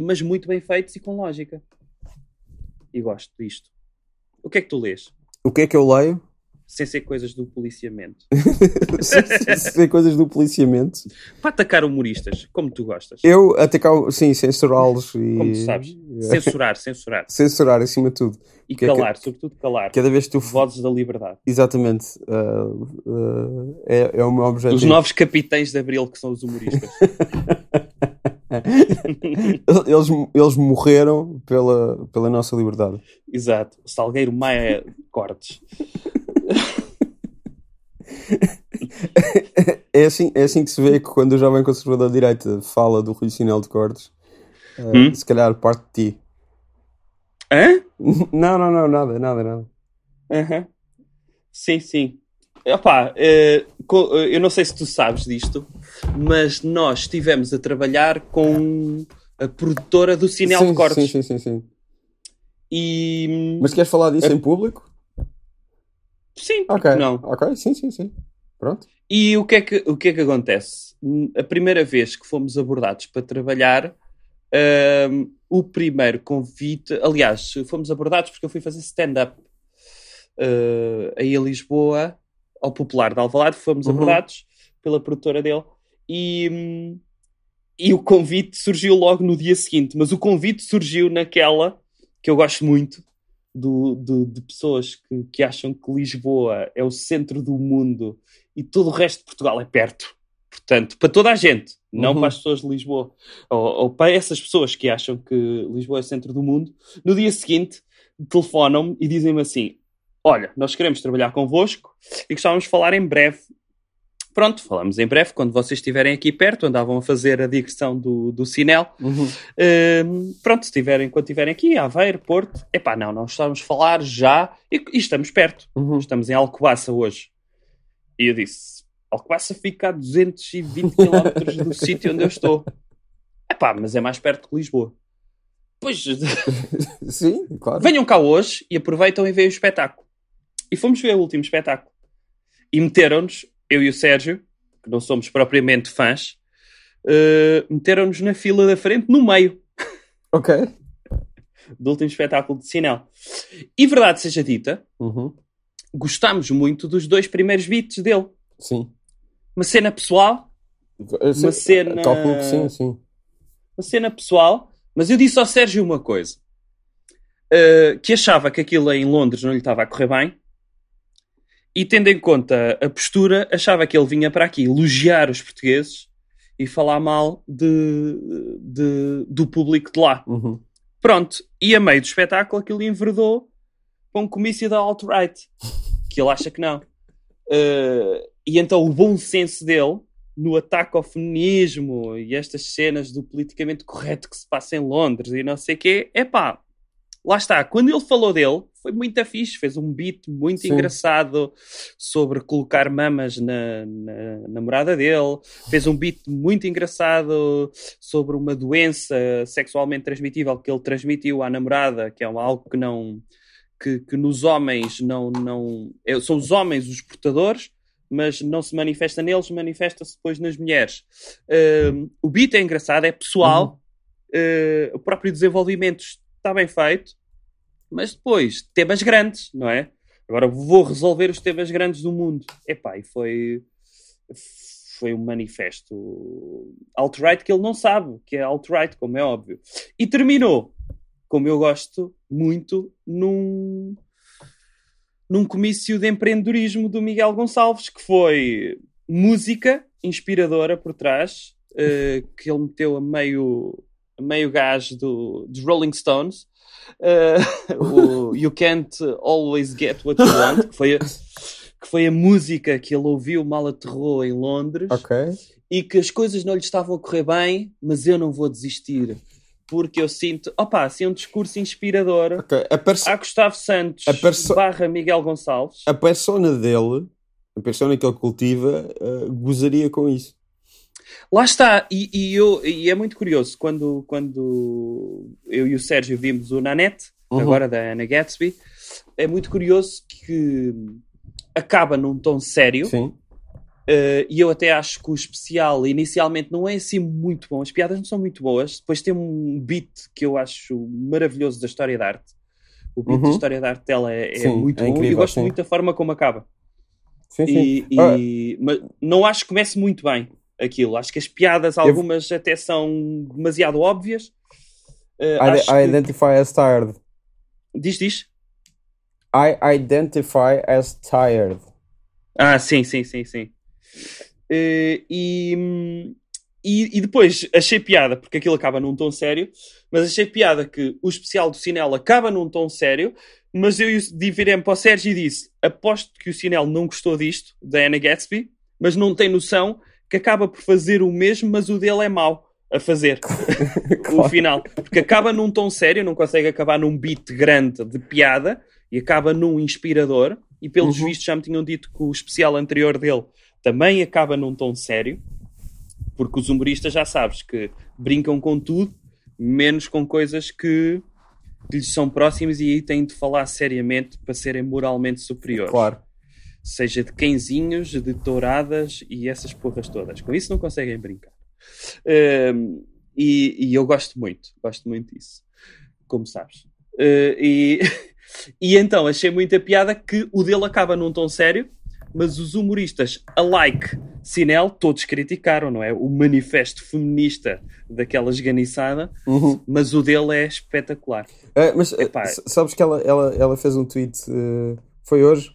mas muito bem feitos e com lógica. E gosto disto. O que é que tu lês? O que é que eu leio? Sem ser coisas do policiamento. sem ser coisas do policiamento. Para atacar humoristas, como tu gostas. Eu atacar, sim, censurá-los e. Como tu sabes. Censurar, censurar. censurar, acima de tudo. E que calar, é que... sobretudo calar. Cada vez que tu. Vozes da liberdade. Exatamente. Uh, uh, é, é o meu objetivo. Os novos capitães de Abril, que são os humoristas. eles, eles morreram pela, pela nossa liberdade. Exato. Salgueiro Maia Cortes. é, assim, é assim que se vê que quando o jovem conservador de direita fala do Rui Sinel de Cortes, uh, hum? se calhar parte de ti. Hã? Não, não, não, nada, nada, nada. Uhum. Sim, sim. Epá, eh, eu não sei se tu sabes disto, mas nós estivemos a trabalhar com a produtora do Sinel sim, de Cortes. Sim, sim, sim, sim. E... Mas queres falar disso é... em público? Sim, ok. Não. Ok, sim, sim, sim. Pronto. E o que, é que, o que é que acontece? A primeira vez que fomos abordados para trabalhar, um, o primeiro convite, aliás, fomos abordados porque eu fui fazer stand-up uh, aí a Lisboa, ao Popular de Alvalade, fomos uhum. abordados pela produtora dele e, e o convite surgiu logo no dia seguinte, mas o convite surgiu naquela que eu gosto muito, do, do, de pessoas que, que acham que Lisboa é o centro do mundo e todo o resto de Portugal é perto. Portanto, para toda a gente, não uhum. para as pessoas de Lisboa, ou, ou, para essas pessoas que acham que Lisboa é o centro do mundo, no dia seguinte telefonam-me e dizem-me assim: Olha, nós queremos trabalhar convosco e gostávamos de falar em breve Pronto, falamos em breve, quando vocês estiverem aqui perto, andavam a fazer a digressão do, do Sinel. Uhum. Uh, pronto, se tiverem, quando estiverem aqui, Aveiro, Porto, epá, não, nós estamos a falar já e, e estamos perto. Uhum. Estamos em Alcobaça hoje. E eu disse, Alcobaça fica a 220 km do sítio onde eu estou. Epá, mas é mais perto que Lisboa. Pois, sim, claro. Venham cá hoje e aproveitam e veem o espetáculo. E fomos ver o último espetáculo. E meteram-nos eu e o Sérgio, que não somos propriamente fãs, uh, meteram-nos na fila da frente, no meio. Ok. Do último espetáculo de Sinel. E verdade seja dita, uhum. gostámos muito dos dois primeiros beats dele. Sim. Uma cena pessoal. Sim, uma cena. Calculo que sim, sim. Uma cena pessoal. Mas eu disse ao Sérgio uma coisa. Uh, que achava que aquilo em Londres não lhe estava a correr bem. E tendo em conta a postura, achava que ele vinha para aqui elogiar os portugueses e falar mal de, de do público de lá. Uhum. Pronto. E a meio do espetáculo aquilo enverdou para um comício da alt-right. Que ele acha que não. Uh, e então o bom senso dele no ataque ao feminismo e estas cenas do politicamente correto que se passa em Londres e não sei o quê, é pá, lá está. Quando ele falou dele, foi muito fixe, fez um beat muito Sim. engraçado sobre colocar mamas na, na namorada dele, fez um beat muito engraçado sobre uma doença sexualmente transmitível que ele transmitiu à namorada, que é algo que não. Que, que nos homens não, não. É, são os homens os portadores, mas não se manifesta neles, manifesta-se depois nas mulheres. Uh, o beat é engraçado, é pessoal, uhum. uh, o próprio desenvolvimento está bem feito, mas depois, temas grandes, não é? Agora vou resolver os temas grandes do mundo. Epá, e foi, foi um manifesto alt-right que ele não sabe, que é alt-right, como é óbvio. E terminou, como eu gosto muito, num num comício de empreendedorismo do Miguel Gonçalves, que foi música inspiradora por trás, uh, que ele meteu a meio, a meio gás do, dos Rolling Stones. Uh, o You Can't Always Get What You Want, que foi, a, que foi a música que ele ouviu mal aterrou em Londres. E que as coisas não lhe estavam a correr bem, mas eu não vou desistir porque eu sinto, opa, assim um discurso inspirador okay. a, perso... a Gustavo Santos a barra Miguel Gonçalves. A persona dele, a persona que ele cultiva, uh, gozaria com isso. Lá está, e, e, eu, e é muito curioso, quando, quando eu e o Sérgio vimos o Nanette, uhum. agora da Anna Gatsby, é muito curioso que acaba num tom sério. Sim. Uh, e eu até acho que o especial inicialmente não é assim muito bom. As piadas não são muito boas. Depois tem um beat que eu acho maravilhoso da história da arte. O beat uhum. da história da arte dela é, é sim, muito é bom incrível, e gosto sim. muito da forma como acaba. Sim, sim. E, ah. mas não acho que comece muito bem aquilo. Acho que as piadas, algumas eu... até são demasiado óbvias. Uh, I, I identify as tired. Diz, diz. I identify as tired. Ah, sim, sim, sim, sim. Uh, e, e, e, depois achei piada, porque aquilo acaba num tom sério, mas achei piada que o especial do Cinel acaba num tom sério, mas eu virei para o Sérgio e disse: aposto que o Cinel não gostou disto, da Anna Gatsby, mas não tem noção que acaba por fazer o mesmo, mas o dele é mau a fazer o final. Porque acaba num tom sério, não consegue acabar num beat grande de piada e acaba num inspirador. E pelos uhum. vistos já me tinham dito que o especial anterior dele também acaba num tom sério, porque os humoristas já sabes que brincam com tudo, menos com coisas que lhes são próximas e aí têm de falar seriamente para serem moralmente superiores. Claro. Seja de cãezinhos, de touradas e essas porras todas. Com isso não conseguem brincar. E, e, eu gosto muito, gosto muito disso, como sabes. Uh, e, e então achei muita piada que o dele acaba num tom sério mas os humoristas alike Sinel todos criticaram, não é? O manifesto feminista daquela esganiçada, uhum. mas o dele é espetacular. Uh, mas Epá, sabes que ela, ela, ela fez um tweet, uh, foi hoje,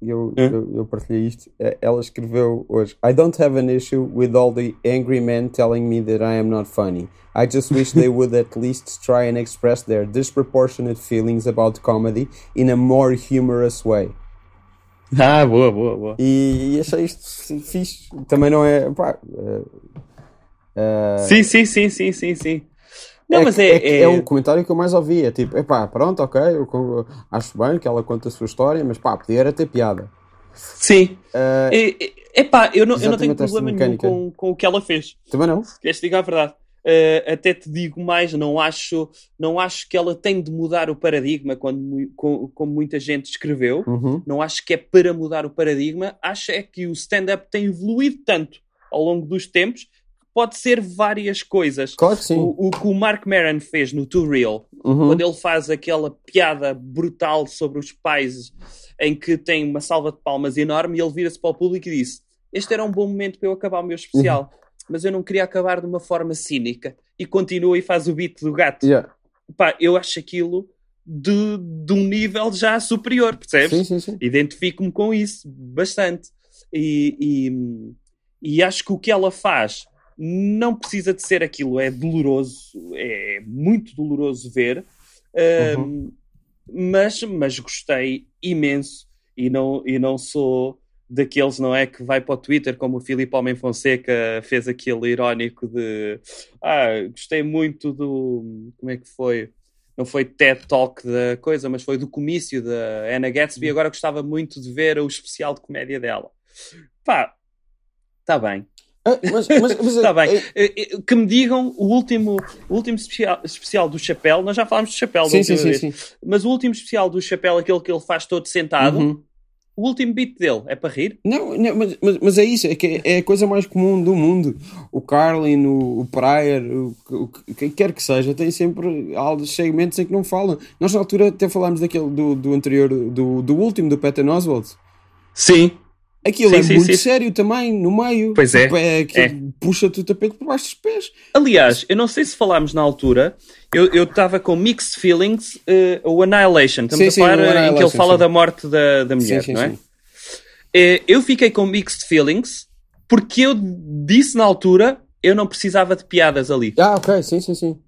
eu, eu, eu, partilhei isto. Ela escreveu hoje: I don't have an issue with all the angry men telling me that I am not funny. I just wish they would at least try and express their disproportionate feelings about comedy in a more humorous way. Ah, boa, boa, boa. E, e achei isto fixe. Também não é. Pá, uh, uh, sim, sim, sim, sim, sim, sim. Não, é, mas é, é, é, um comentário que eu mais ouvi. É tipo, epá, pronto, ok, eu acho bem que ela conta a sua história, mas pá, podia era ter piada. Sim. Uh, é, epá, eu não, eu não tenho problema nenhum com, com o que ela fez. Também não? Queres dizer a verdade? Uh, até te digo mais, não acho, não acho que ela tem de mudar o paradigma, quando, com, como muita gente escreveu. Uhum. Não acho que é para mudar o paradigma. Acho é que o stand-up tem evoluído tanto ao longo dos tempos pode ser várias coisas. Claro que sim. O, o que o Mark Maron fez no Too Real, uhum. quando ele faz aquela piada brutal sobre os pais, em que tem uma salva de palmas enorme, e ele vira-se para o público e disse: Este era um bom momento para eu acabar o meu especial, uhum. mas eu não queria acabar de uma forma cínica. E continua e faz o beat do gato. Yeah. Pá, eu acho aquilo de, de um nível já superior, percebes? Sim, sim, sim. Identifico-me com isso bastante. E, e, e, acho que o que ela faz não precisa de ser aquilo, é doloroso, é muito doloroso ver, uhum. mas, mas gostei imenso e não, e não sou daqueles, não é, que vai para o Twitter, como o Filipe Homem Fonseca fez aquele irónico de ah, gostei muito do como é que foi? não foi TED Talk da coisa, mas foi do comício da Anna Gatsby. Uhum. Agora gostava muito de ver o especial de comédia dela. Pá, está bem. Ah, mas, mas, mas, Está bem. É... Que me digam o último, o último especial, especial do Chapéu. Nós já falámos do Chapéu, sim, sim, sim, sim, Mas o último especial do Chapéu, aquele que ele faz todo sentado, uhum o último beat dele é para rir? Não, não mas, mas, mas, é isso, é, que é a coisa mais comum do mundo. O Carlin, o, o Pryor, o, o, quem quer que seja, tem sempre segmentos em que não falam. Nós na altura até falámos daquele do, do anterior, do, do último, do Patton Oswald. Sim. Aquilo sim, é sim, muito sim. sério também, no meio. Pois é. Tipo, é, é. Puxa-te o tapete por baixo dos pés. Aliás, eu não sei se falámos na altura, eu estava com mixed feelings, uh, o Annihilation, estamos sim, a falar em que ele fala da morte da, da mulher, não é? Uh, eu fiquei com mixed feelings porque eu disse na altura eu não precisava de piadas ali. Ah, ok, sim, sim, sim.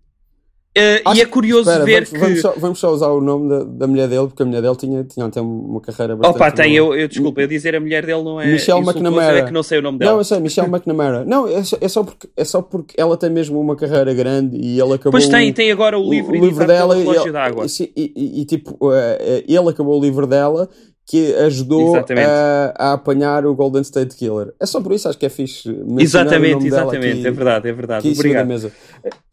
Uh, e é curioso espera, ver vamos, que. Vamos só, vamos só, usar o nome da, da, mulher dele, porque a mulher dele tinha, tinha até uma carreira bastante. Opa, tem, eu, eu desculpa, eu dizer a mulher dele não é. Michelle McNamara. É que não sei o nome dela. Não, eu sei, Michelle McNamara. Não, é só, é, só porque, é só porque ela tem mesmo uma carreira grande e ele acabou. Pois tem, tem agora o livro, o, o livro dela e, e, e, e, tipo, eh, eh, ele acabou o livro dela que ajudou a, a, apanhar o Golden State Killer. É só por isso, acho que é fixe. Exatamente, exatamente, aqui, é verdade, é verdade. Obrigado. Mesa.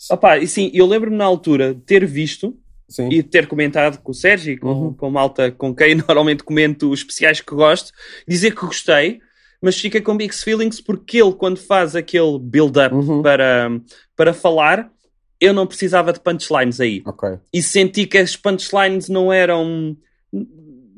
Opa, e sim, eu lembro-me na altura de ter visto sim. e ter comentado com o Sérgio e com, uhum. com malta com quem normalmente comento os especiais que gosto, dizer que gostei, mas fica com mixed feelings porque ele, quando faz aquele build-up uhum. para, para falar, eu não precisava de punchlines aí. Okay. E senti que as punchlines não eram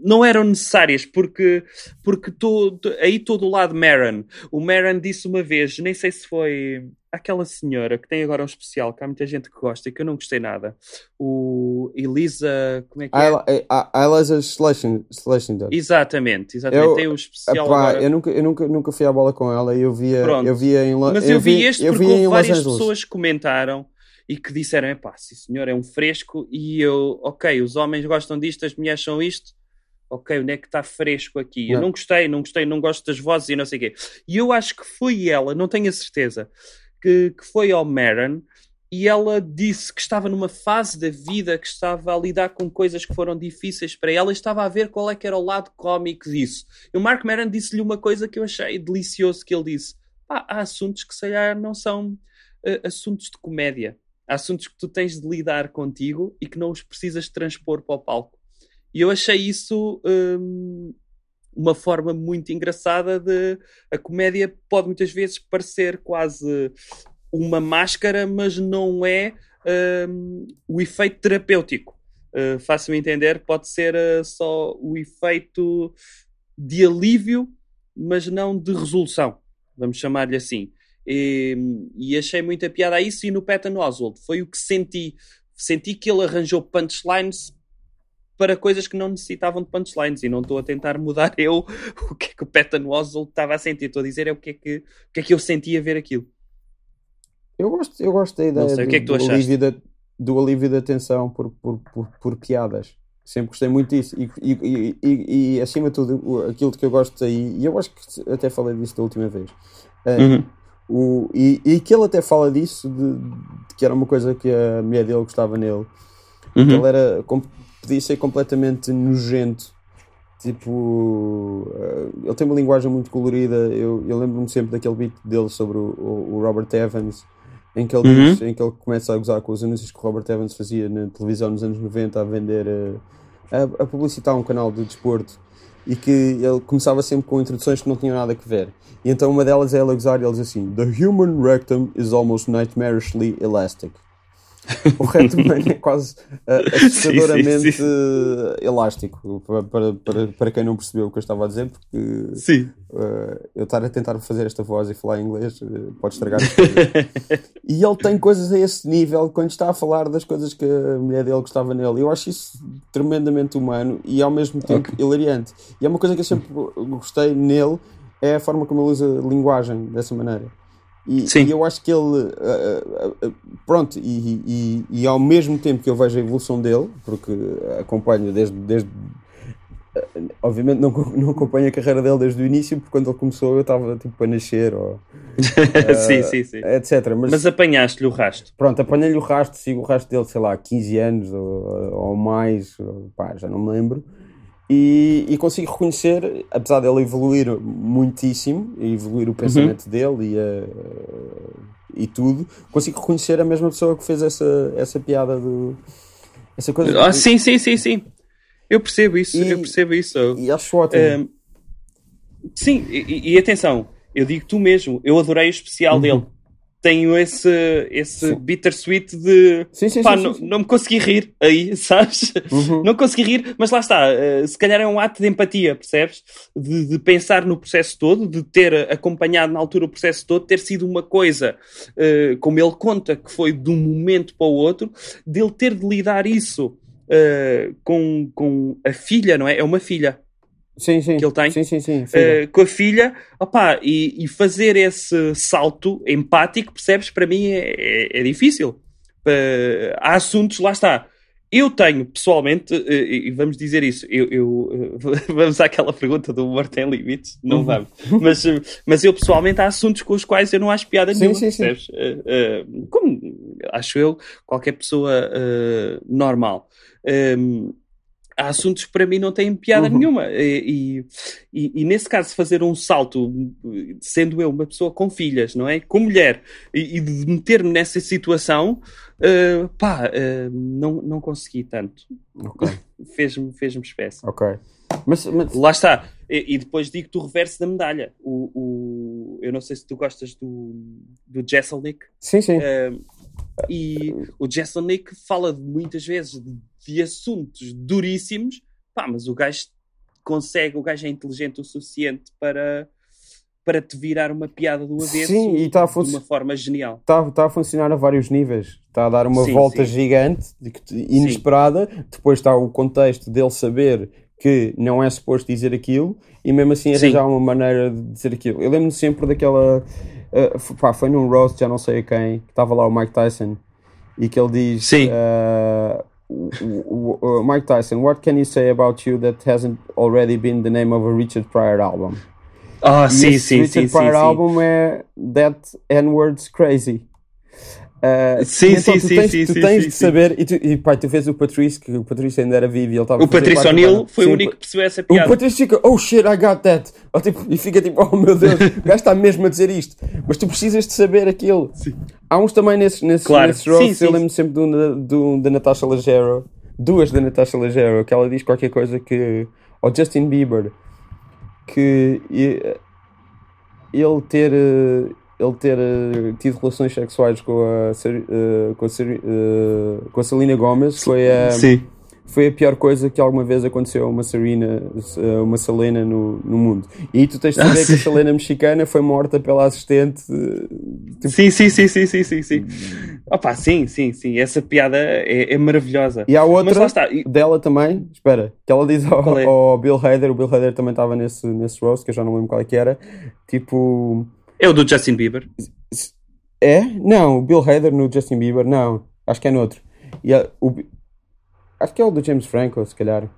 não eram necessárias, porque, porque tô, aí todo o lado Maron. O Maron disse uma vez, nem sei se foi aquela senhora que tem agora um especial, que há muita gente que gosta e que eu não gostei nada. O Elisa. Como é que é? A, Elisa Schlesinger. Exatamente, exatamente. Eu, tem um especial. Epá, agora. Eu, nunca, eu nunca, nunca fui à bola com ela e eu via, eu via em Mas eu, vi, vi este eu porque vi várias pessoas que comentaram e que disseram: pá, sim senhor, é um fresco. E eu, ok, os homens gostam disto, as mulheres são isto ok, onde é que está fresco aqui? Não. Eu não gostei, não gostei, não gosto das vozes e não sei o quê. E eu acho que foi ela, não tenho a certeza, que, que foi ao Maron e ela disse que estava numa fase da vida que estava a lidar com coisas que foram difíceis para ela e estava a ver qual é que era o lado cómico disso. E o Mark Maron disse-lhe uma coisa que eu achei delicioso que ele disse. há assuntos que se calhar não são uh, assuntos de comédia. Há assuntos que tu tens de lidar contigo e que não os precisas transpor para o palco. E eu achei isso hum, uma forma muito engraçada de. A comédia pode muitas vezes parecer quase uma máscara, mas não é hum, o efeito terapêutico. Uh, Faço-me entender, pode ser uh, só o efeito de alívio, mas não de resolução. Vamos chamar-lhe assim. E, e, achei muita piada a isso. E no Patton Oswald foi o que senti. Senti que ele arranjou punchlines para coisas que não necessitavam de punchlines e não estou a tentar mudar eu o que é que o Patton Oswalt estava a sentir, estou a dizer é o que é que, o que, é que eu sentia ver aquilo. Eu gosto, eu gosto da ideia sei, do, que é do, alívio da, do alívio da tensão por, por, por, por piadas. Sempre gostei muito disso. E, e, e, e, acima de tudo, aquilo que eu gosto aí, e eu acho que até falei disso da última vez. Uh, uhum. o, e, e que ele até fala disso, de, de, que era uma coisa que a mulher dele gostava nele. Uhum. ele era podia ser completamente nojento. Tipo, eh, ele tem uma linguagem muito colorida. Eu, eu lembro-me sempre daquele beat dele sobre o, o, Robert Evans, em que, ele uhum. diz, em que ele começa a gozar com os anúncios que o Robert Evans fazia na televisão nos anos 90 a vender, a, a, a publicitar um canal de desporto. e que ele começava sempre com introduções que não tinham nada a ver. E então uma delas é ele a gozar e ele diz assim: The human rectum is almost nightmarishly elastic. O rectum é quase uh, assustadoramente sim, sim, sim. Elástico, para, para, para quem não percebeu o que eu estava a dizer, porque sim. Uh, eu estar a tentar fazer esta voz e falar inglês pode estragar E ele tem coisas a esse nível quando está a falar das coisas que a mulher dele gostava nele. Eu acho isso tremendamente humano e ao mesmo tempo okay. hilariante. E é uma coisa que eu sempre gostei nele, é a forma como ele usa linguagem dessa maneira. E, e, eu acho que ele, uh, uh, pronto, e, e, e, ao mesmo tempo que eu vejo a evolução dele, porque acompanho desde, desde obviamente não, não acompanho a carreira dele desde o início, porque quando ele começou eu estava tipo a nascer, ou, sim, sim, sim. etc. Mas, Mas apanhaste-lhe o rasto. Pronto, apanhei-lhe o rasto, sigo o rasto dele, sei lá, 15 anos ou, ou mais, pá, já não me lembro. E, e, consigo reconhecer, apesar dele evoluir muitíssimo, evoluir o pensamento uhum. dele e, a, e tudo, consigo reconhecer a mesma pessoa que fez essa, essa piada do. Essa coisa. Ah, sim, sim, sim, sim. Eu percebo isso, e, eu percebo isso. E acho ótimo. Um, sim, e, e, atenção, eu digo tu mesmo, eu adorei o especial uhum. dele tenho esse, esse bittersweet de sim, sim, pá, sim, não, não me consegui rir aí, sabes? Uhum. Não consegui rir, mas lá está, uh, se calhar é um ato de empatia, percebes? De, de, pensar no processo todo, de ter acompanhado na altura o processo todo, ter sido uma coisa, uh, como ele conta, que foi de um momento para o outro, dele ter de lidar isso uh, com, com a filha, não é? É uma filha sim, sim. que ele tem sim, sim, sim, uh, com a filha opa, e, e, fazer esse salto empático, percebes? Para mim é, é, é difícil. Uh, há assuntos, lá está. Eu tenho, pessoalmente, uh, e vamos dizer isso, eu, eu vamos àquela pergunta do humor tem limites? Não uhum. vamos. mas, mas eu, pessoalmente, há assuntos com os quais eu não acho piada sim, nenhuma, sim, percebes? Como, acho eu, qualquer pessoa normal. Um, há assuntos que para mim não têm piada uhum. nenhuma. E, e, e, nesse caso, fazer um salto, sendo eu uma pessoa com filhas, não é? Com mulher, e, de meter-me nessa situação, uh, pá, uh, não, não consegui tanto. Okay. Fez-me fez espécie. Ok. Mas, mas... Lá está. E, e, depois digo tu o reverso da medalha. O, o, eu não sei se tu gostas do, do Jesselnick. Sim, sim. Uh, e o Jesselnick fala muitas vezes de de assuntos duríssimos, pá, mas o gajo consegue, o gajo é inteligente o suficiente para para te virar uma piada do avesso sim, e tá de uma forma genial. Está tá a funcionar a vários níveis. Está a dar uma sim, volta sim. gigante, inesperada. Depois está o contexto dele saber que não é suposto dizer aquilo e mesmo assim arranjar uma maneira de dizer aquilo. Eu lembro-me sempre daquela. Uh, pá, foi num roast, já não sei a quem, que estava lá o Mike Tyson e que ele diz. Sim. Uh, uh, Mike Tyson, what can you say about you that hasn't already been the name of a Richard Pryor album? Ah, oh, sim, sim, Richard sim. Pryor sim, album é That N-Words Crazy. Uh, sim, então sim, tu tens, sim, tu sim, tens sim, de saber, e, tu, e pai, tu vês o Patrício, que o Patrício ainda era vivo e ele estava O Patrício O'Neill foi sim, o único que percebeu essa piada. O Patrício fica, oh shit, I got that. Ou, tipo, e fica tipo, oh meu Deus, o gajo está mesmo a dizer isto. Mas tu precisas de saber aquilo. Sim. Há uns também nesses, nesses, claro. nesses roles, eu lembro sempre do, do, da Natasha Leggero, duas da Natasha Leggero, que ela diz qualquer coisa que. Ou Justin Bieber, que ele ter ele ter uh, tido relações sexuais com a, uh, com, a uh, com a Selena Gomez foi a, Sim. foi a pior coisa que alguma vez aconteceu a uma Serena, uma Selena no, no mundo. E tu tens de saber ah, que a Selena mexicana foi morta pela assistente. Tipo... Sim, sim, sim, sim, sim, sim, sim. Opa, sim, sim, sim. Essa piada é, é maravilhosa. E há outra dela também, espera, que ela diz ao, é? ao Bill Hader, o Bill Hader também estava nesse, nesse roast, que eu já não lembro qual é que era, tipo é o do Justin Bieber. É? Não, o Bill Hader no Justin Bieber, não. Acho que é no outro. E a, o, acho que é o do James Franco, se calhar.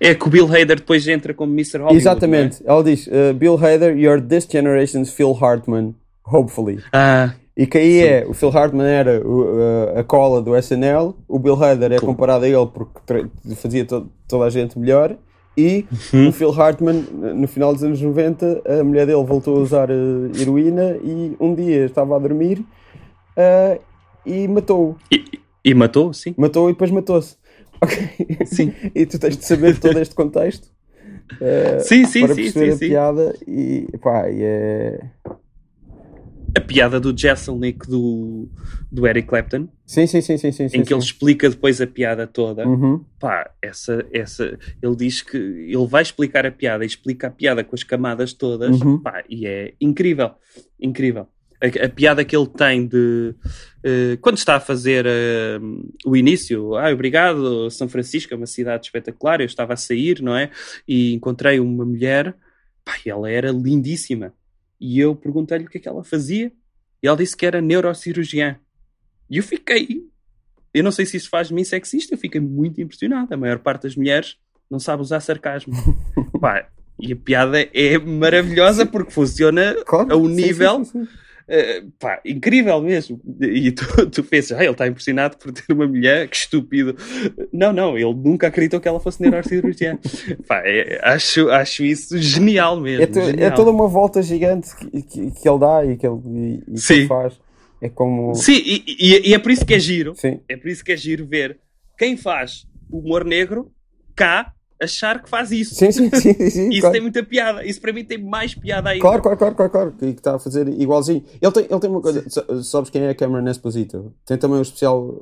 É que o Bill Hader depois entra como Mr. Hollywood. Exatamente. É? Ela diz: uh, Bill Hader, you're this generation's Phil Hartman, hopefully. Ah. E que aí é, o Phil Hartman era uh, a cola do SNL, o Bill Hader é comparado a ele porque fazia to toda a gente melhor e uhum. o Phil Hartman, no final dos anos 90, a mulher dele voltou a usar uh, heroína e um dia estava a dormir uh, e matou-o. E, e, matou, sim. Matou e depois matou-se. Ok? Sim. e tu tens de saber todo este contexto. Uh, sim, sim, para sim, perceber sim, a sim. piada e pá, e é. A piada do Jesselnick do, do Eric Clapton, Sim, sim, sim, sim, sim. em sim, que ele sim. explica depois a piada toda. Uhum. Pá, essa, essa, ele diz que ele vai explicar a piada e explica a piada com as camadas todas, Uhum. pá, e é incrível, incrível. A, a piada que ele tem de eh, quando está a fazer eh, o início, ah, obrigado, São Francisco é uma cidade espetacular, eu estava a sair, não é? E encontrei uma mulher, pá, ela era lindíssima. E eu perguntei-lhe o que é que ela fazia, e ela disse que era neurocirurgiã. E eu fiquei, eu não sei se isso faz de mim sexista, eu fiquei muito impressionado. A maior parte das mulheres não sabe usar sarcasmo. Pá, e a piada é maravilhosa porque funciona Claro, a um sim, nível sim, sim. Uh, pá, incrível mesmo. E tu, tu pensas, ah, ele está impressionado por ter uma mulher, que estúpido. Não, não, ele nunca acreditou que ela fosse neurocirurgiã. pá, é, acho, acho isso genial mesmo. É, to- é genial. toda uma volta gigante que, que, que ele dá e que ele, e, e que ele faz. É como. Sim, e, e- e é por isso que é giro. Sim. É por isso que é giro ver quem faz o humor negro cá achar que faz isso. Sim, sim, sim, sim, Isso claro. tem muita piada. Isso para mim tem mais piada ainda. Claro, claro, claro, claro, claro, que está a fazer igualzinho. Ele tem, ele tem uma coisa, sa- sabes quem é a Cameron Esposito? Tem também um especial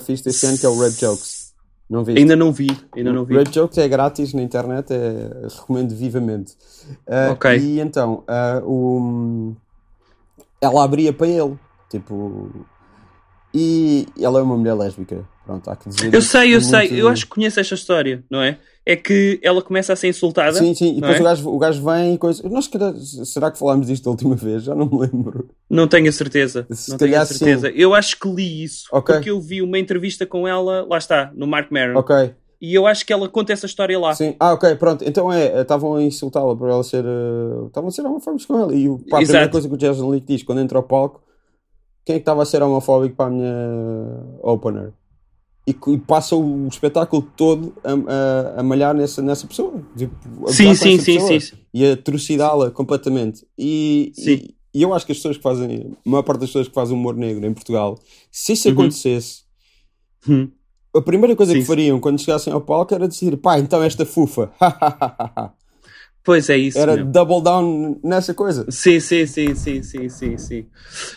fixe este ano que é o Red Jokes. Não viste? Ainda não vi, ainda não vi. Red Jokes é grátis na internet, é, recomendo vivamente. Ah, Ok. E então, o, ela abria para ele, tipo, e ela é uma mulher lésbica. Pronto, há que dizer. Eu sei, eu muito- sei, eu acho que conheço esta história, não é? É que ela começa a ser insultada. Sim, sim, e depois é? o, gajo, o gajo vem e coisa. Nós, será que falámos disto da última vez? Já não me lembro. Não tenho a certeza. Se não tenho a certeza. Eu acho que li isso. Ok. Porque eu vi uma entrevista com ela, lá está, no Mark Maron. Ok, E eu acho que ela conta essa história lá. sim. Ah, ok, pronto. Então é, estavam a insultá-la por ela ser. eh, Estavam a ser homofóbicos com ela. E o- pá, a primeira Exato. coisa que o Jason Leak diz quando entra ao palco: quem é que estava a ser homofóbico para a minha opener? E, e passa o espetáculo todo a, a, a malhar nessa, nessa pessoa. Tipo, a Sim, sim, sim, pessoa. sim. E a trucidá-la completamente. E, Sim. e, e eu acho que as pessoas que fazem, a maior parte das pessoas que fazem humor negro em Portugal, se isso Uhum. acontecesse, Hum. a primeira coisa Sim, que fariam quando chegassem ao palco era dizer, pá, então esta fufa. Pois é isso. era meu. double down nessa coisa. Sim, sim, sim, sim, sim, sim, sim.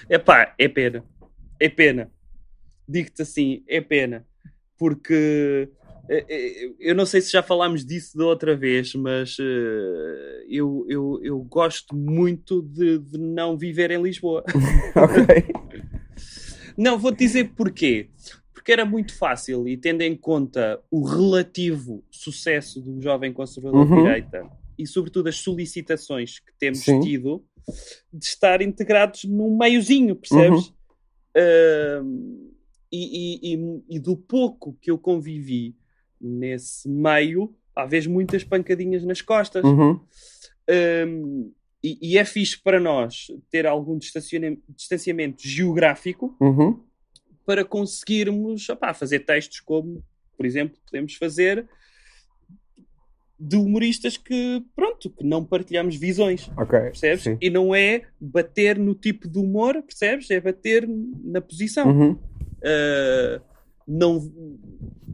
Epá, é pena. É pena. Digo-te assim, é pena. Porque eh, eh, eu não sei se já falámos disso da outra vez, mas eh, eu, eu, eu gosto muito de, de não viver em Lisboa. ok. Não, vou-te dizer porquê. Porque era muito fácil e tendo em conta o relativo sucesso do jovem conservador de Uhum. direita e sobretudo as solicitações que temos Sim. tido de estar integrados num meiozinho, percebes? Ahm, e, e- e- e do pouco que eu convivi nesse meio, há vezes muitas pancadinhas nas costas. Uhum. Um, e, e é fixe para nós ter algum distanciamento geográfico Uhum. para conseguirmos opá, fazer textos como, por exemplo, podemos fazer de humoristas que, pronto, que não partilhamos visões, Ok. percebes? Sim. E não é bater no tipo de humor, percebes? É bater na posição. Uhum. Uh, não,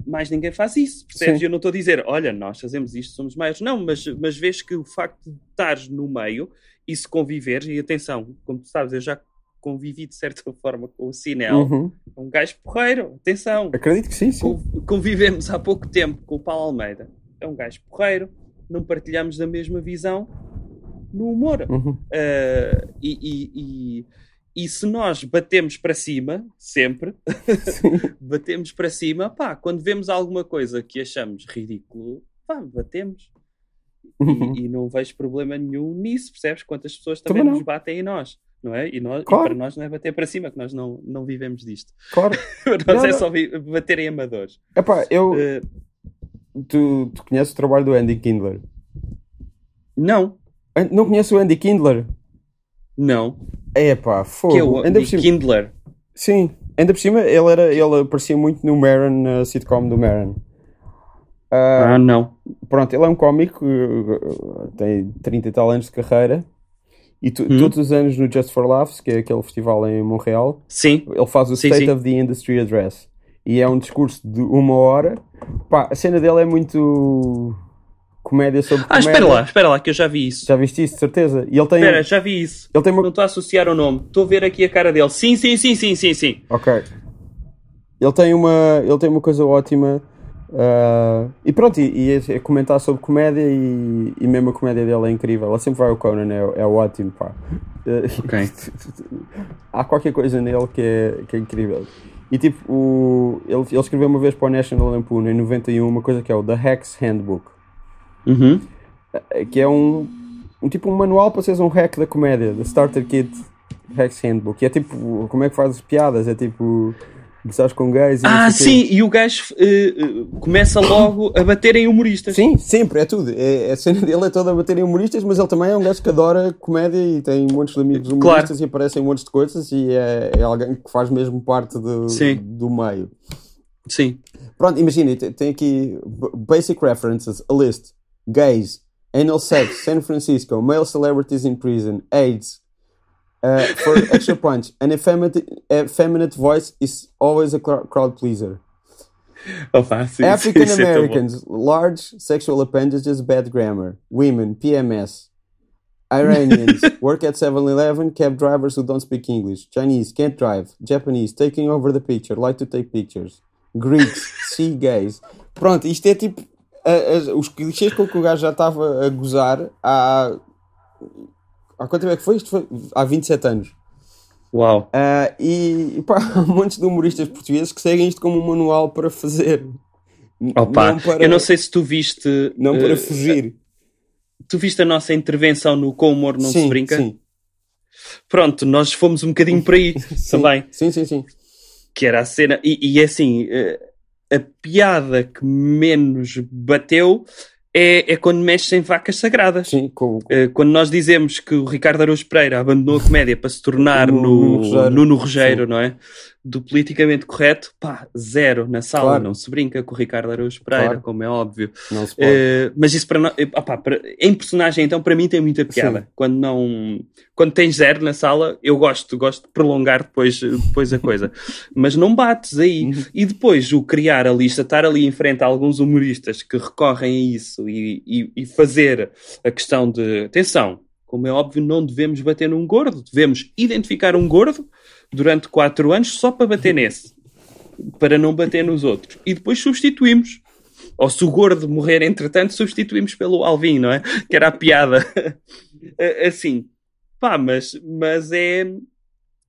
mais ninguém faz isso, percebes? Sim. Eu não estou a dizer, olha, nós fazemos isto, somos maiores. Não, mas, mas vês que o facto de estares no meio e se conviveres, e atenção, como tu sabes, eu já convivi de certa forma com o Sinel, Uhum. é um gajo porreiro, atenção. Acredito que sim, sim. Con- Convivemos há pouco tempo com o Paulo Almeida, é um gajo porreiro, não partilhamos da mesma visão no humor. Uhum. Uh, e, e- e- e se nós batemos para cima, sempre, batemos para cima, pá, quando vemos alguma coisa que achamos ridículo, pá, batemos. Uhum. E, e não vejo problema nenhum nisso, percebes? Quantas pessoas também, Também nos batem em nós, não é? E, nós, e Claro. para nós não é bater para cima, que nós não, não vivemos disto. Claro. Para nós Não, é não. só bater em amadores. Epá, eu. Uh, Tu, tu conheces o trabalho do Andy Kindler? não, Não conheces o Andy Kindler? Não. É pá, fogo. Que é o Ainda cima- Kindler. Sim, ainda por cima ele, era, ele aparecia muito no Maron, na sitcom do Maron. Ah, Ah, não. pronto, ele é um cómico, uh, tem 30 e tal anos de carreira. E tu- Hum. todos os anos no Just for Laughs, que é aquele festival em Montreal, Sim, ele faz o Sim, State sim. of the Industry Address. E é um discurso de uma hora. Pá, a cena dele é muito. Comédia sobre Ah, espera lá, espera lá, que eu já vi isso. Já viste isso, de certeza? E ele tem Espera, já vi isso. Ele tem uma... Não estou a associar o nome. Estou a ver aqui a cara dele. Sim, sim, sim, sim, sim, sim. Ok. Ele tem uma, ele tem uma coisa ótima. Uh, e pronto, e, e é, é comentar sobre comédia e, e mesmo a comédia dele é incrível. Ele sempre vai ao Conan, é, é ótimo, pá. Ok. Há qualquer coisa nele que é, que é incrível. E tipo, o, ele, ele escreveu uma vez para o National Lampoon em 91 uma coisa que é o The Hacks Handbook. Uhum. Que é um, um tipo um manual para seres um hack da comédia, The Starter Kit Hacks Handbook. E é tipo, como é que fazes piadas? É tipo começares com gays e Ah, sim, e o gajo uh, começa logo a bater em humoristas. Sim, sempre, é tudo. É, a cena dele é toda a bater em humoristas, mas ele também é um gajo que adora comédia e tem montes de amigos humoristas claro. e aparecem montes de coisas e é, é, alguém que faz mesmo parte do, do meio. Sim. Pronto, imagina, tem aqui basic references, a list. Gays, anal sex, San Francisco, male celebrities in prison, AIDS, Uh, for extra punch, an effeminate, effeminate voice is always a crowd pleaser. Opa, sim, African Americans, large sexual appendages, bad grammar. Women, PMS. Iranians, work at 7 Eleven, cab drivers who don't speak English. Chinese, can't drive. Japanese, taking over the picture, like to take pictures. Greeks, see gays. Pronto, isto é tipo a, a, os clichês com que o gajo já estava a gozar há Há quanto tempo é que foi? Isto foi há 27 anos. Uau! Uh, e pá, há montes de humoristas portugueses que seguem isto como um manual para fazer. Opa, não para, eu não sei se tu viste. Não para uh, fugir. Tu viste a nossa intervenção no Com Humor Não sim, Se Brinca? Sim. Pronto, nós fomos um bocadinho por aí sim, também. Sim, sim, sim. Que era a cena. E, e é assim, uh, a piada que menos bateu é, é quando mexes em vacas sagradas. Sim. Uh, quando nós dizemos que o Ricardo Araújo Pereira abandonou a comédia para se tornar no, no, Rogério, Nuno Rogério, não é? Do politicamente correto, pá, zero na sala. Claro. Não se brinca com o Ricardo Araújo Pereira, claro. como é óbvio. Não se pode. Uh, mas isso para, opá, para em personagem, então, para mim tem muita piada. Sim. Quando não. Quando tens zero na sala, eu gosto, gosto de prolongar depois, depois a coisa. mas não bates aí. Uhum. E depois o criar a lista, estar ali em frente a alguns humoristas que recorrem a isso e, e, e fazer a questão de atenção, como é óbvio, não devemos bater num gordo, devemos identificar um gordo durante quatro anos só para bater nesse, para não bater nos outros. E depois substituímos. Ou se o gordo morrer entretanto, substituímos pelo Alvin, não é? Que era a piada. assim, pá, mas, mas é,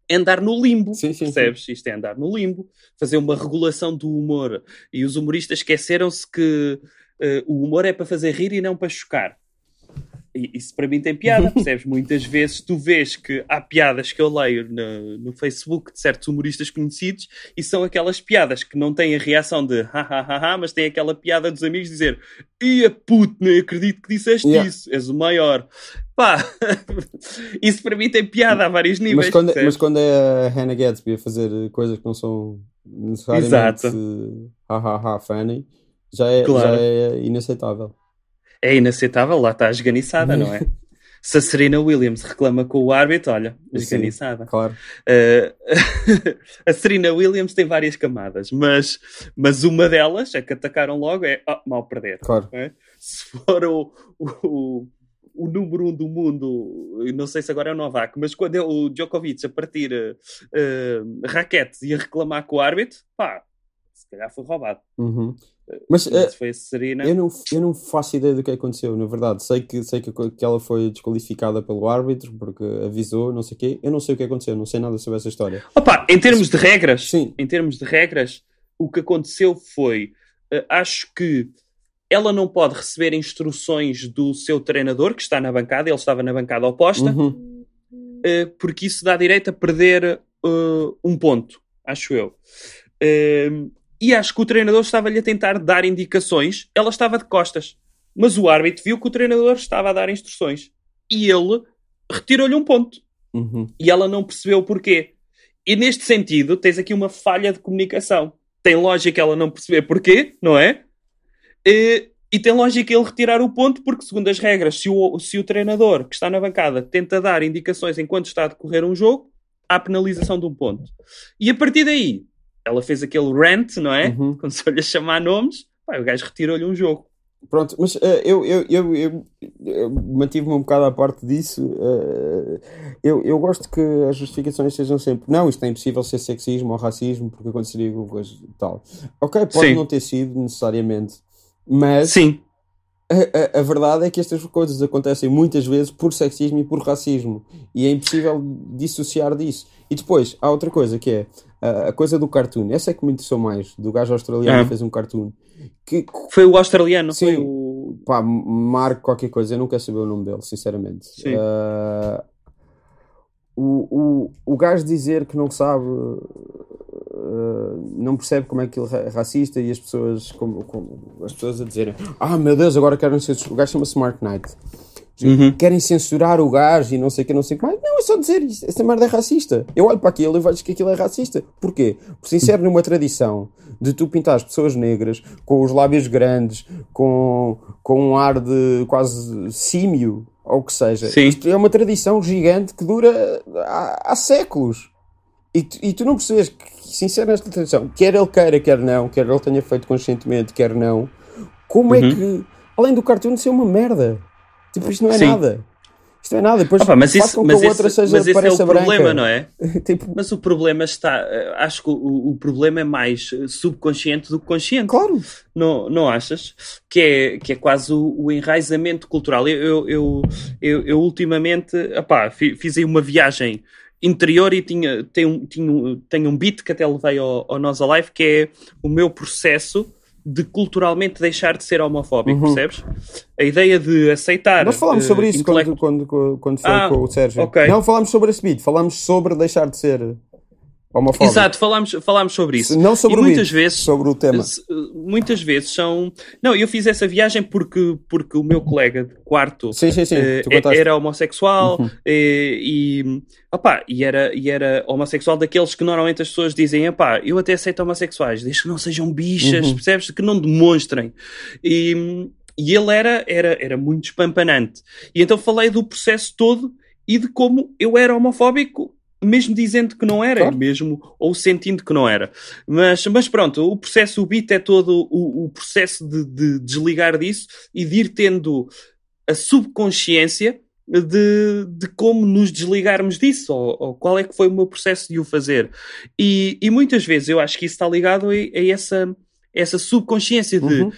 é andar no limbo, sim, sim, percebes? Sim. Isto é andar no limbo, fazer uma regulação do humor. E os humoristas esqueceram-se que uh, o humor é para fazer rir e não para chocar isso para mim tem piada, percebes? Muitas vezes tu vês que há piadas que eu leio no, no Facebook de certos humoristas conhecidos e são aquelas piadas que não têm a reação de ha ha ha, ha mas têm aquela piada dos amigos dizer ia puto, nem acredito que disseste yeah. isso, és o maior. Pá, isso para mim tem piada a vários níveis. Mas quando, é, mas quando é a Hannah Gadsby a fazer coisas que não são necessariamente ha ha ha funny, já é, claro. já é inaceitável é inaceitável, lá está a esganiçada, não é? Se a Serena Williams reclama com o árbitro, olha, esganiçada. Sim, claro. Uh, a Serena Williams tem várias camadas, mas, mas uma delas, é que atacaram logo, é oh, mal perder. Claro. É? Se for o, o, o número um do mundo, não sei se agora é o Novak, mas quando é o Djokovic a partir uh, raquetes e a reclamar com o árbitro, pá, se calhar foi roubado. Uhum. Mas uh, foi Serena. Eu não, eu não faço ideia do que aconteceu, na verdade. Sei que, sei que, que ela foi desqualificada pelo árbitro porque avisou, não sei o quê. Eu não sei o que aconteceu, não sei nada sobre essa história. Opa, em termos de regras, Sim. em termos de regras, o que aconteceu foi, uh, acho que ela não pode receber instruções do seu treinador, que está na bancada, ele estava na bancada oposta, uhum. uh, porque isso dá direito a perder um ponto, acho eu. E acho que o treinador estava-lhe a tentar dar indicações, ela estava de costas. Mas o árbitro viu que o treinador estava a dar instruções. E ele retirou-lhe um ponto. Uhum. E ela não percebeu o porquê. E neste sentido, tens aqui uma falha de comunicação. Tem lógica ela não perceber porquê, não é? E, e tem lógica ele retirar o ponto, porque, segundo as regras, se o, se o treinador que está na bancada tenta dar indicações enquanto está a decorrer um jogo, há penalização de um ponto. E a partir daí, ela fez aquele rant, não é? Uhum. Começou-lhe a chamar nomes, pá, o gajo retirou-lhe um jogo. Pronto, mas uh, eu, eu, eu, eu, eu mantive-me um bocado à parte disso. Uh, eu, eu gosto que as justificações sejam sempre: não, isto é impossível ser sexismo ou racismo porque aconteceria com coisa tal. Ok, pode Sim. não ter sido necessariamente, mas Sim. A, a, a, verdade é que estas coisas acontecem muitas vezes por sexismo e por racismo e é impossível dissociar disso. E depois há outra coisa que é a, coisa do cartoon. Essa é que me interessou mais, do gajo australiano que fez um cartoon. Que, foi o australiano, sim, foi o. Pá, Marco qualquer coisa, eu não quero saber o nome dele, sinceramente. Sim. Uh, o, o, o gajo dizer que não sabe, uh, não percebe como é que ele é racista e as pessoas, como, como, as pessoas a dizerem: Ah, meu Deus, agora querem ser. O gajo chama-se Mark Knight. Uhum. Querem censurar o gajo e não sei o que, não sei o que mais. Não, é só dizer isso. Essa merda é racista. Eu olho para aquilo e vejo que aquilo é racista. Porquê? Porque se insere numa tradição de tu pintar as pessoas negras com os lábios grandes, com, com um ar de quase símio, ou o que seja. Sim. Isto é uma tradição gigante que dura há, há séculos. E tu, e tu não percebes que se insere nesta tradição, quer ele queira, quer não, quer ele tenha feito conscientemente, quer não, como é uhum. é que, além do cartoon ser uma merda, Tipo, isto não é Sim. nada. Isto não é nada. Depois Opa, mas isso, mas esse, seja, mas esse é o branca. problema, não é? tipo... Mas o problema está. Eh, acho que o, o, problema é mais subconsciente do que consciente. Claro. Não, não achas? Que é, que é quase o, o enraizamento cultural. Eu, eu, eu, eu, eu ultimamente opá, fiz aí uma viagem interior e tinha, tenho, tenho, tenho um beat que até levei ao, ao Nós Alive que é o meu processo de culturalmente deixar de ser homofóbico, uhum. percebes? A ideia de aceitar. Nós falámos uh, sobre isso quando, quando, quando ah, com o Sérgio. Okay. Não falámos sobre esse beat, falámos sobre deixar de ser homofóbico. Exato, falámos, falámos sobre isso. Não sobre e o muitas vezes sobre o tema. Muitas vezes são. Não, eu fiz essa viagem porque, porque o meu colega de quarto sim, sim, sim. Uh, era homossexual uhum. e, e, opa, e, era, e era homossexual daqueles que normalmente as pessoas dizem: opá, eu até aceito homossexuais, desde que não sejam bichas, uhum. percebes? Que não demonstrem. E, e ele era, era, era muito espampanante. E então falei do processo todo e de como eu era homofóbico mesmo dizendo que não era, claro. mesmo ou sentindo que não era. Mas, mas pronto, o processo, o beat é todo o, o processo de, de, desligar disso e de ir tendo a subconsciência de, de como nos desligarmos disso, ou, ou, qual é que foi o meu processo de o fazer. E, e muitas vezes eu acho que isso está ligado a, a essa, essa subconsciência de. Uhum.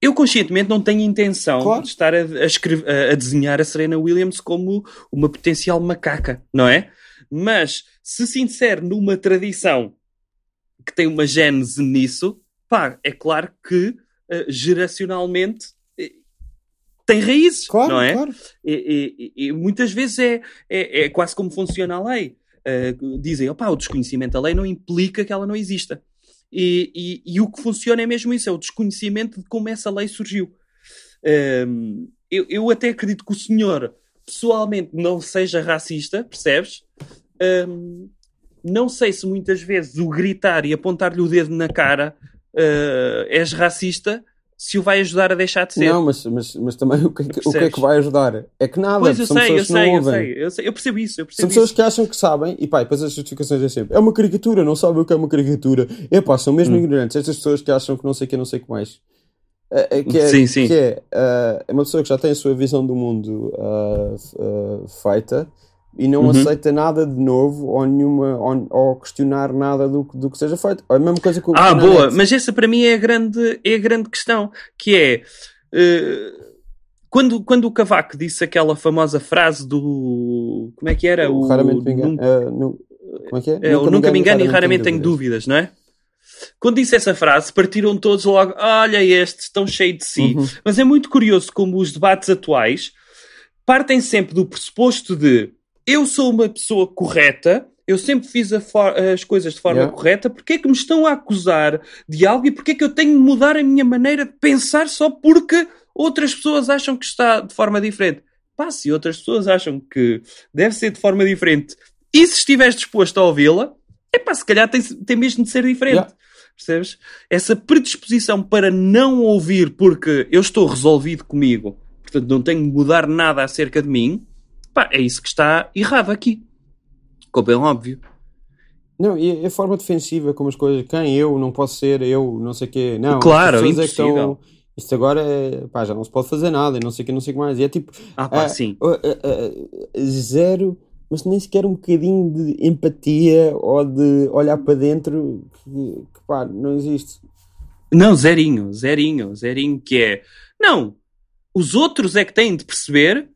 Eu conscientemente não tenho intenção claro. de estar a, a, escrever, a, a desenhar a Serena Williams como uma potencial macaca, não é? Mas se se insere numa tradição que tem uma gênese nisso, pá, é claro que uh, geracionalmente uh, tem raízes, claro, não é? Claro. E, e, e, muitas vezes é, é, é, quase como funciona a lei. Uh, dizem, opá, o desconhecimento da lei não implica que ela não exista. E, e, e, o que funciona é mesmo isso, é o desconhecimento de como essa lei surgiu. Um, eu, eu até acredito que o senhor pessoalmente não seja racista, percebes? Um, não sei se muitas vezes o gritar e apontar-lhe o dedo na cara uh, és racista se o vai ajudar a deixar de ser. Não, mas, mas, mas também o que, é que, o que é que vai ajudar? É que nada, pois eu são sei, eu sei, eu sei, eu sei, eu percebo isso. Eu percebo são pessoas que acham que sabem, e pá, depois as justificações é sempre: é uma caricatura, não sabem o que é uma caricatura. É pá, são mesmo hum. ignorantes. Estas pessoas que acham que não sei o que, não sei o que mais. É, é, que é, sim, sim. Que é, uh, é uma pessoa que já tem a sua visão do mundo uh, uh, feita e não uhum. aceita nada de novo ou nenhuma ou, ou, questionar nada do, do que seja feito. É a mesma coisa que o Ah, boa, net. mas essa para mim é a grande, é a grande questão, que é uh, quando, quando o Cavaco disse aquela famosa frase do como é que era? O, raramente me engano. Uh, no, como é que é? é nunca, nunca me engano, e raramente tenho dúvidas, não é? Quando disse essa frase, partiram todos logo, olha estes, estão cheios de si. Uhum. Mas é muito curioso como os debates atuais partem sempre do pressuposto de eu sou uma pessoa correta, eu sempre fiz as coisas de forma yeah. correta, porque é que me estão a acusar de algo e porque é que eu tenho de mudar a minha maneira de pensar só porque outras pessoas acham que está de forma diferente? Pá, se outras pessoas acham que deve ser de forma diferente e se estiveres disposto a ouvi-la, é pá, se calhar tem, tem mesmo de ser diferente. Yeah. Percebes? Essa predisposição para não ouvir porque eu estou resolvido comigo, portanto não tenho de mudar nada acerca de mim, Pá, é isso que está errado aqui. Ficou bem óbvio. Não, e a forma defensiva como as coisas, quem eu, não posso ser eu, não sei o quê. Não, claro, é que estão isto agora é, pá, já não se pode fazer nada e não sei o que, não sei o que mais. E é tipo, ah, pá, sim. zero, mas nem sequer um bocadinho de empatia ou de olhar para dentro que, que pá, não existe. Não, zerinho, zerinho, zerinho, que é, não, os outros é que têm de perceber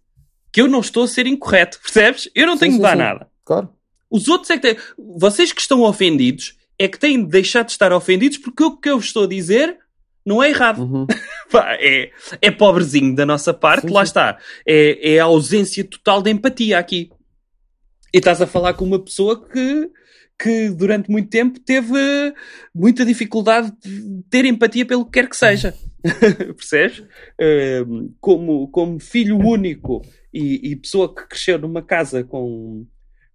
que eu não estou a ser incorreto, percebes? Eu não sim, tenho sim, de dar sim. nada. Claro. Os outros é que têm, vocês que estão ofendidos é que têm de deixar de estar ofendidos porque o que eu estou a dizer não é errado. Uhum. é, é pobrezinho da nossa parte, lá está. É, é a ausência total de empatia aqui. E estás a falar com uma pessoa que, que durante muito tempo teve muita dificuldade de ter empatia pelo que quer que seja. Percebes? Uh, como, como filho único e, e, pessoa que cresceu numa casa com,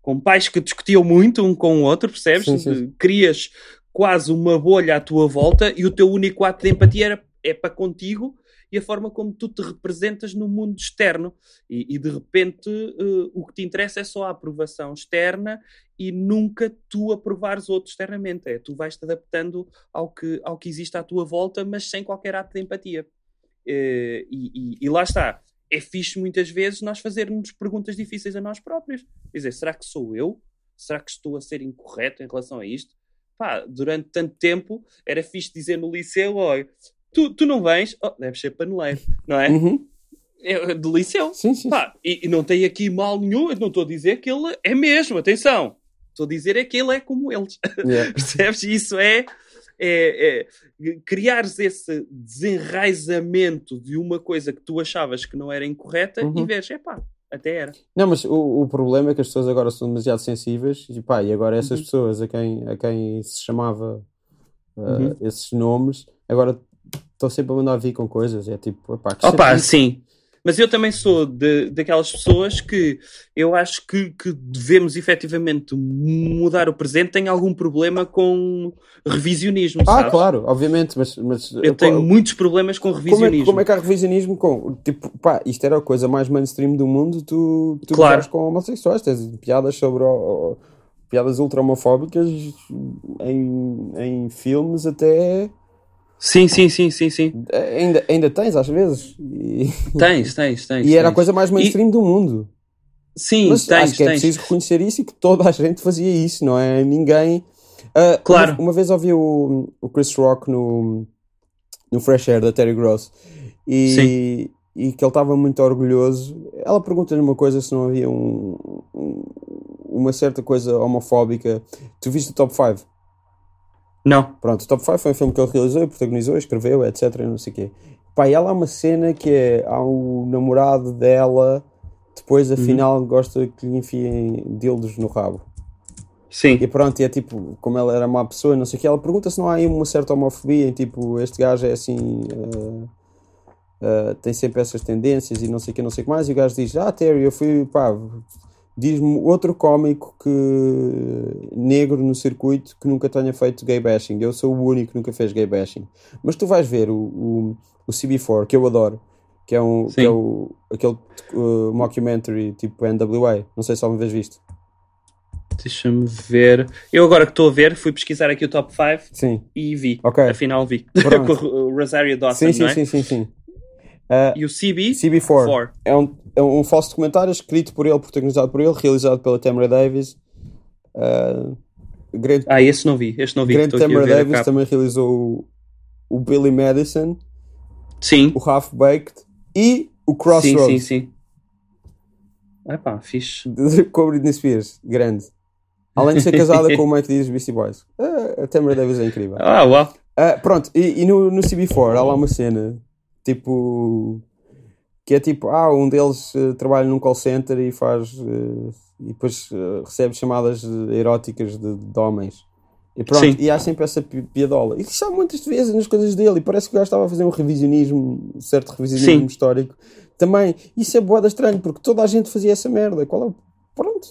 com pais que discutiam muito um com o outro, percebes? Sim, sim. Crias quase uma bolha à tua volta e o teu único ato de empatia era, é para contigo e a forma como tu te representas no mundo externo. E, e de repente uh, o que te interessa é só a aprovação externa e nunca tu aprovares outro externamente. É, tu vais-te adaptando ao que, ao que existe à tua volta, mas sem qualquer ato de empatia. Uh, e, e, e, lá está. É fixe muitas vezes nós fazermos perguntas difíceis a nós próprios. Quer dizer, será que sou eu? Será que estou a ser incorreto em relação a isto? Pá, durante tanto tempo era fixe dizer no liceu, olha, tu, tu não vens, oh, deves ser paneleiro, não é? Uhum. É do liceu. Sim, sim. Pá, e, e, não tem aqui mal nenhum, eu não estou a dizer que ele é mesmo, atenção. Estou a dizer é que ele é como eles. Yeah. Percebes? Isso é, é, é criares esse desenraizamento de uma coisa que tu achavas que não era incorreta uhum. e veres, é pá, até era. Não, mas o, o problema é que as pessoas agora são demasiado sensíveis e pá, e agora essas uhum. pessoas a quem, a quem se chamava uh, uhum. esses nomes, agora estão sempre a mandar vir com coisas. É tipo, opá, que Opa, sim. Mas eu também sou de, daquelas pessoas que eu acho que, que devemos efetivamente mudar o presente. Tenho algum problema com revisionismo. Ah, sabes? claro, obviamente. Mas, mas eu tenho muitos problemas com revisionismo. Como é, como é que há revisionismo com. Tipo, pá, isto era a coisa mais mainstream do mundo. Tu, tu claro. com homossexuais, tens piadas sobre. Piadas ultra homofóbicas em, em filmes até Sim, sim, sim, sim, sim. Ainda, ainda tens, às vezes. E... Tens, tens, tens. E era tens. a coisa mais mainstream e... do mundo. Sim, Mas tens, acho que é tens. preciso reconhecer isso e que toda a gente fazia isso, não é? Ninguém. Uh, claro. Uma, uma, vez ouvi o, o Chris Rock no, no Fresh Air da Terry Gross e, e que ele estava muito orgulhoso. Ela pergunta-lhe uma coisa se não havia um, um, uma certa coisa homofóbica. Tu viste o top 5? Não. Pronto, Top 5 foi um filme que ele realizou, protagonizou, escreveu, etc. Não sei o quê. Pá, ela há uma cena que é: há o namorado dela, depois afinal uhum. gosta que lhe enfiem dildos no rabo. Sim. E pronto, e é tipo, como ela era má pessoa, não sei o que, ela pergunta se não há aí uma certa homofobia, em tipo, este gajo é assim, uh, uh, tem sempre essas tendências e não sei o que, não sei o que mais, e o gajo diz, ah, Terry, eu fui, pá, Diz-me outro cómico que negro no circuito que nunca tenha feito gay bashing. Eu sou o único que nunca fez gay bashing. Mas tu vais ver o, o, o CB4, que eu adoro, que é, um, que é o, aquele uh, mockumentary tipo NWA. Não sei se alguma vez viste. Deixa-me ver. Eu agora que estou a ver, fui pesquisar aqui o top 5 e vi. Okay. Afinal vi. Com o Rosario Dawson, sim, sim, é? Sim, sim, sim. Uh, e o CB? CB4. É um, é um falso documentário escrito por ele, protagonizado por ele, realizado pela Tamara Davis. Uh, grande, ah, esse não vi. Este não vi. Grande Tamara Davis também realizou o, o, Billy Madison. Sim. O Half Baked e o Crossroads. Sim, sim, sim. Ah pá, fixe. com a Britney Spears, grande. Além de ser casada com o Mike Diaz Beastie Boys. Uh, a Tamara Davis é incrível. Ah, uau. Uh, pronto, e, e no, no CB4 há lá uma cena Tipo, que é tipo, ah, um deles uh, trabalha num call center e faz, uh, e depois uh, recebe chamadas eróticas de, de homens. E pronto, Sim. e há sempre essa piadola. E há muitas vezes nas coisas dele, e parece que o gajo estava a fazer um revisionismo, certo revisionismo Sim. histórico. Também, isso é boada estranho, porque toda a gente fazia essa merda. Qual é o Pronto.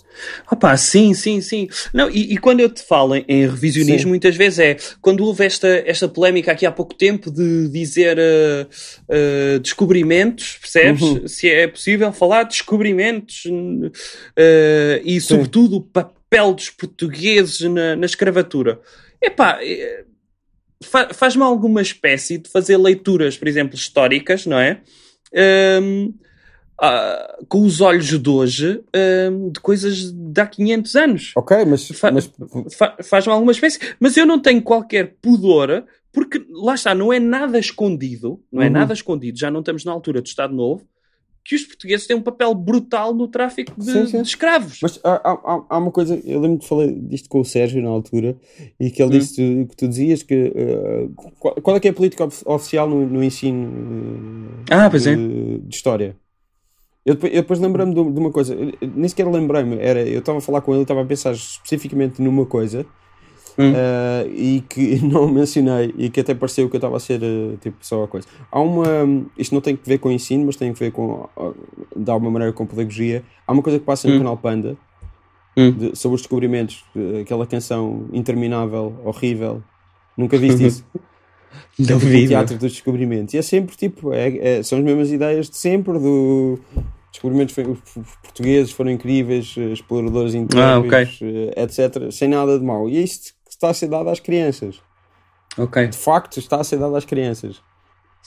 Opa, sim, sim, sim. Não, e, e quando eu te falo em, em revisionismo, sim. muitas vezes é quando houve esta, esta polémica aqui há pouco tempo de dizer uh, uh, descobrimentos, percebes? Uhum. Se é possível falar de descobrimentos uh, e, sim. sobretudo, o papel dos portugueses na, na escravatura. Epá, fa faz-me alguma espécie de fazer leituras, por exemplo, históricas, não é? Um, Uh, com os olhos de hoje uh, de coisas de há 500 anos. Ok, mas, Fa mas... Fa faz-me alguma espécie. Mas eu não tenho qualquer pudor, porque lá está, não é nada escondido, não é uhum. nada escondido, já não estamos na altura do Estado Novo, que os portugueses têm um papel brutal no tráfico de, sim, sim. de escravos. Mas há, há, há, uma coisa, eu lembro de falar disto com o Sérgio na altura, e que ele hum. disse que tu dizias que uh, qual, qual, é que é a política oficial no, no ensino uh, ah, de, é. de história? Eu depois, depois lembrei-me de, uma coisa, eu, nem sequer lembrei-me, era, eu estava a falar com ele, estava a pensar especificamente numa coisa hum. uh, e que não mencionei e que até pareceu que eu estava a ser uh, tipo só a coisa. Há uma, isto não tem que ver com ensino, mas tem que ver com, de alguma maneira, com pedagogia. Há uma coisa que passa hum. no canal Panda hum. de, sobre os descobrimentos, aquela canção interminável, horrível. Nunca viste isso? Não vi. O teatro dos descobrimentos. E é sempre tipo, é, é, são as mesmas ideias de sempre do descobrimentos portugueses foram incríveis, eh, exploradores incríveis, ah, okay. Eh, etc. Sem nada de mal. E é isto que está a ser dado às crianças. Ok. De facto, está a ser dado às crianças.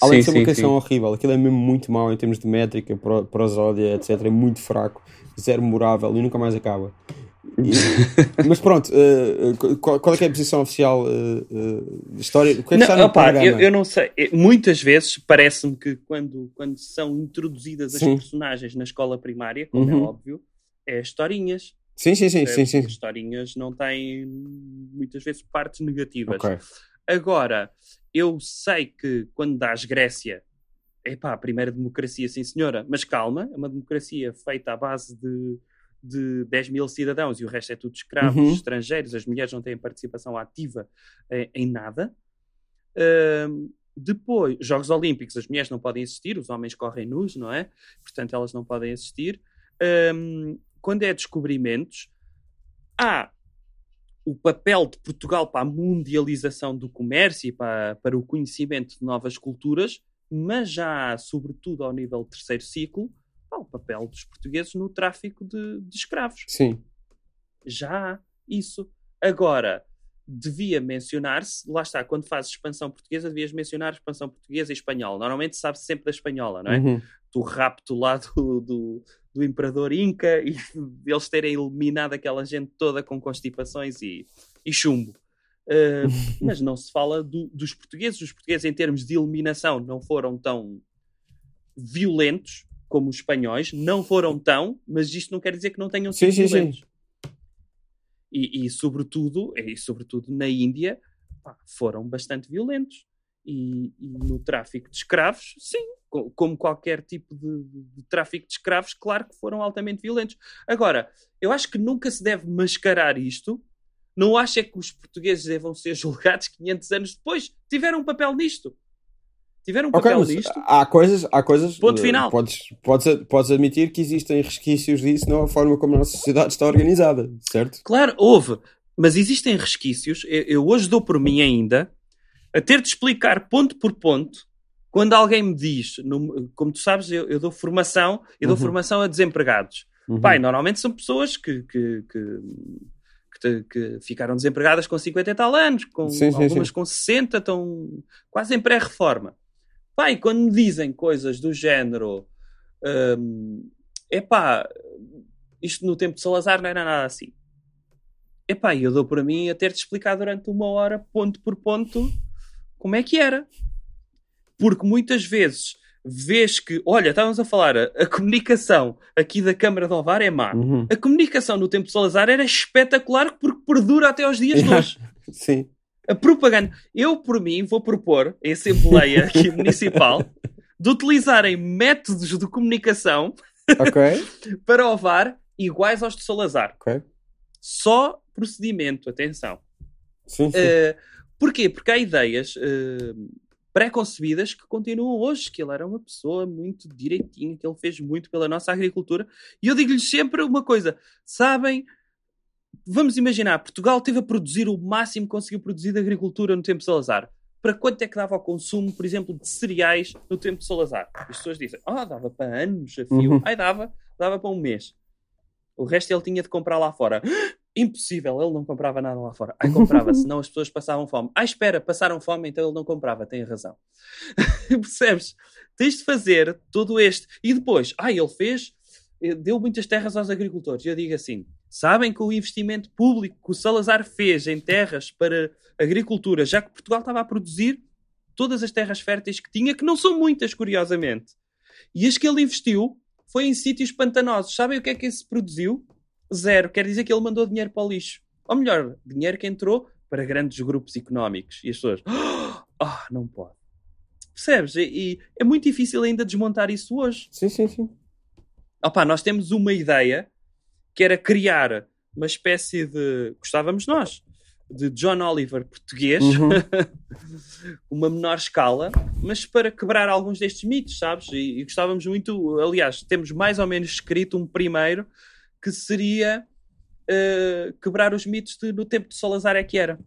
Além sim, de ser uma canção horrível, aquilo é mesmo muito mau em termos de métrica, prosódia, etc. É muito fraco, zero memorável e nunca mais acaba. E, mas pronto, uh, qual, qual, é, é a posição oficial uh, de história? O que é que não, está opa, eu, eu, não sei. Muitas vezes parece-me que quando, quando são introduzidas as sim. personagens na escola primária, como é uhum. é óbvio, é historinhas. Sim, sim, sim, sim, sim. Historinhas não têm muitas vezes partes negativas. Okay. Agora, eu sei que quando dás Grécia, epá, a primeira democracia, sim senhora, mas calma, é uma democracia feita à base de de 10 mil cidadãos e o resto é tudo escravos uhum. estrangeiros, as mulheres não têm participação ativa em, em nada. Uh, depois, Jogos Olímpicos, as mulheres não podem assistir, os homens correm nus, não é? Portanto, elas não podem assistir. Um, quando é descobrimentos, há o papel de Portugal para a mundialização do comércio e para, para o conhecimento de novas culturas, mas já, sobretudo ao nível terceiro ciclo, o papel dos portugueses no tráfico de, de escravos. Sim. Já há isso. Agora, devia mencionar-se, lá está, quando fazes expansão portuguesa, devias mencionar expansão portuguesa e espanhola. Normalmente sabe-se sempre da espanhola, não é? Uhum. Do rapto lá do, do, do, imperador Inca e eles terem eliminado aquela gente toda com constipações e, e chumbo. Uh, mas não se fala do, dos portugueses. Os portugueses, em termos de eliminação, não foram tão violentos como os espanhóis, não foram tão, mas isto não quer dizer que não tenham sido sim, violentos. Sim, sim. E, e, sobretudo, e sobretudo na Índia, pá, foram bastante violentos. E, e, no tráfico de escravos, sim, como qualquer tipo de, de, tráfico de escravos, claro que foram altamente violentos. Agora, eu acho que nunca se deve mascarar isto. Não acho é que os portugueses devam ser julgados 500 anos depois. Tiveram um papel nisto tiveram um papel okay. Há coisas, há coisas. Ponto final. Podes, podes, podes admitir que existem resquícios disso na forma como a nossa sociedade está organizada, certo? Claro, houve. Mas existem resquícios. Eu, eu hoje dou por mim ainda a ter de explicar ponto por ponto quando alguém me diz, no, como tu sabes, eu, eu dou formação, eu dou uhum. formação a desempregados. Uhum. Pai, normalmente são pessoas que, que, que que, que, ficaram desempregadas com 50 e tal anos, com sim, sim, algumas sim. com 60, estão quase em pré-reforma. Pá, e quando me dizem coisas do género, um, epá, isto no tempo de Salazar não era nada assim. Epá, eu dou para mim a ter de explicar durante uma hora, ponto por ponto, como é que era. Porque muitas vezes vês que, olha, estávamos a falar, a, a comunicação aqui da Câmara de Ovar é má. Uhum. A comunicação no tempo de Salazar era espetacular porque perdura até aos dias de hoje. Sim a propaganda. Eu, por mim, vou propor a Assembleia aqui municipal de utilizarem métodos de comunicação okay. para o VAR iguais aos de Salazar. Okay. Só procedimento, atenção. Sim, sim. Uh, porquê? Porque há ideias uh, pré-concebidas que continuam hoje, que ele era uma pessoa muito direitinha, que ele fez muito pela nossa agricultura. E eu digo-lhes sempre uma coisa: sabem vamos imaginar, Portugal teve a produzir o máximo que conseguiu produzir de agricultura no tempo de Salazar. Para quanto é que dava ao consumo, por exemplo, de cereais no tempo de Salazar? As pessoas dizem, ah, oh, dava para anos a fio. Uhum. Ai, dava, dava para um mês. O resto ele tinha de comprar lá fora. Impossível, ele não comprava nada lá fora. Ai, comprava, senão as pessoas passavam fome. Ah, espera, passaram fome, então ele não comprava, tem razão. Percebes? Tens de fazer todo este. E depois, ah, ele fez, eh, deu muitas terras aos agricultores. Eu digo assim: sabem que o investimento público que o Salazar fez em terras para agricultura, já que Portugal estava a produzir todas as terras férteis que tinha, que não são muitas, curiosamente. E as que ele investiu foi em sítios pantanosos. Sabem o que é que isso produziu? Zero. Quer dizer que ele mandou dinheiro para o lixo. Ou melhor, dinheiro que entrou para grandes grupos económicos. E as pessoas, ah, oh, não pode. Percebes? E, e, é muito difícil ainda desmontar isso hoje. Sim, sim, sim. Opa, nós temos uma ideia que era criar uma espécie de. Gostávamos nós de John Oliver português, uhum. uma menor escala, mas para quebrar alguns destes mitos, sabes? E, e, gostávamos muito, aliás, temos mais ou menos escrito um primeiro que seria uh, quebrar os mitos de no tempo de Salazar é que era,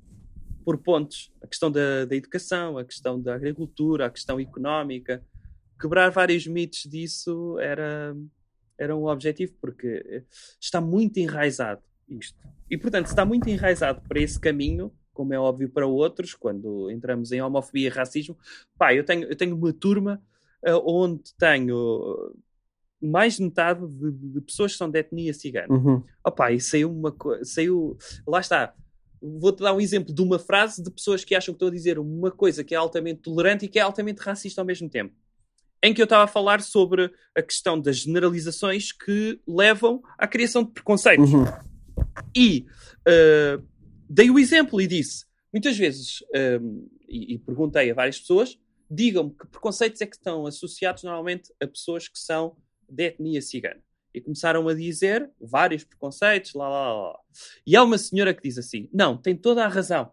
por pontos. A questão da, da educação, a questão da agricultura, a questão económica. Quebrar vários mitos disso era, era um objetivo, porque está muito enraizado isto. E, portanto, está muito enraizado para esse caminho, como é óbvio para outros, quando entramos em homofobia e racismo. Pá, eu tenho, eu tenho uma turma uh, onde tenho mais de metade de, de, pessoas que são de etnia cigana. Uhum. Opa, e saiu uma coisa. Saiu. Lá está. Vou-te dar um exemplo de uma frase de pessoas que acham que estou a dizer uma coisa que é altamente tolerante e que é altamente racista ao mesmo tempo. Em que eu estava a falar sobre a questão das generalizações que levam à criação de preconceitos. Uhum. E uh, dei o exemplo e disse, muitas vezes, um, ehm, e, e, perguntei a várias pessoas, digam-me que preconceitos é que estão associados normalmente a pessoas que são de etnia cigana. E começaram a dizer vários preconceitos, lá, lá, lá. E há uma senhora que diz assim: Não, tem toda a razão.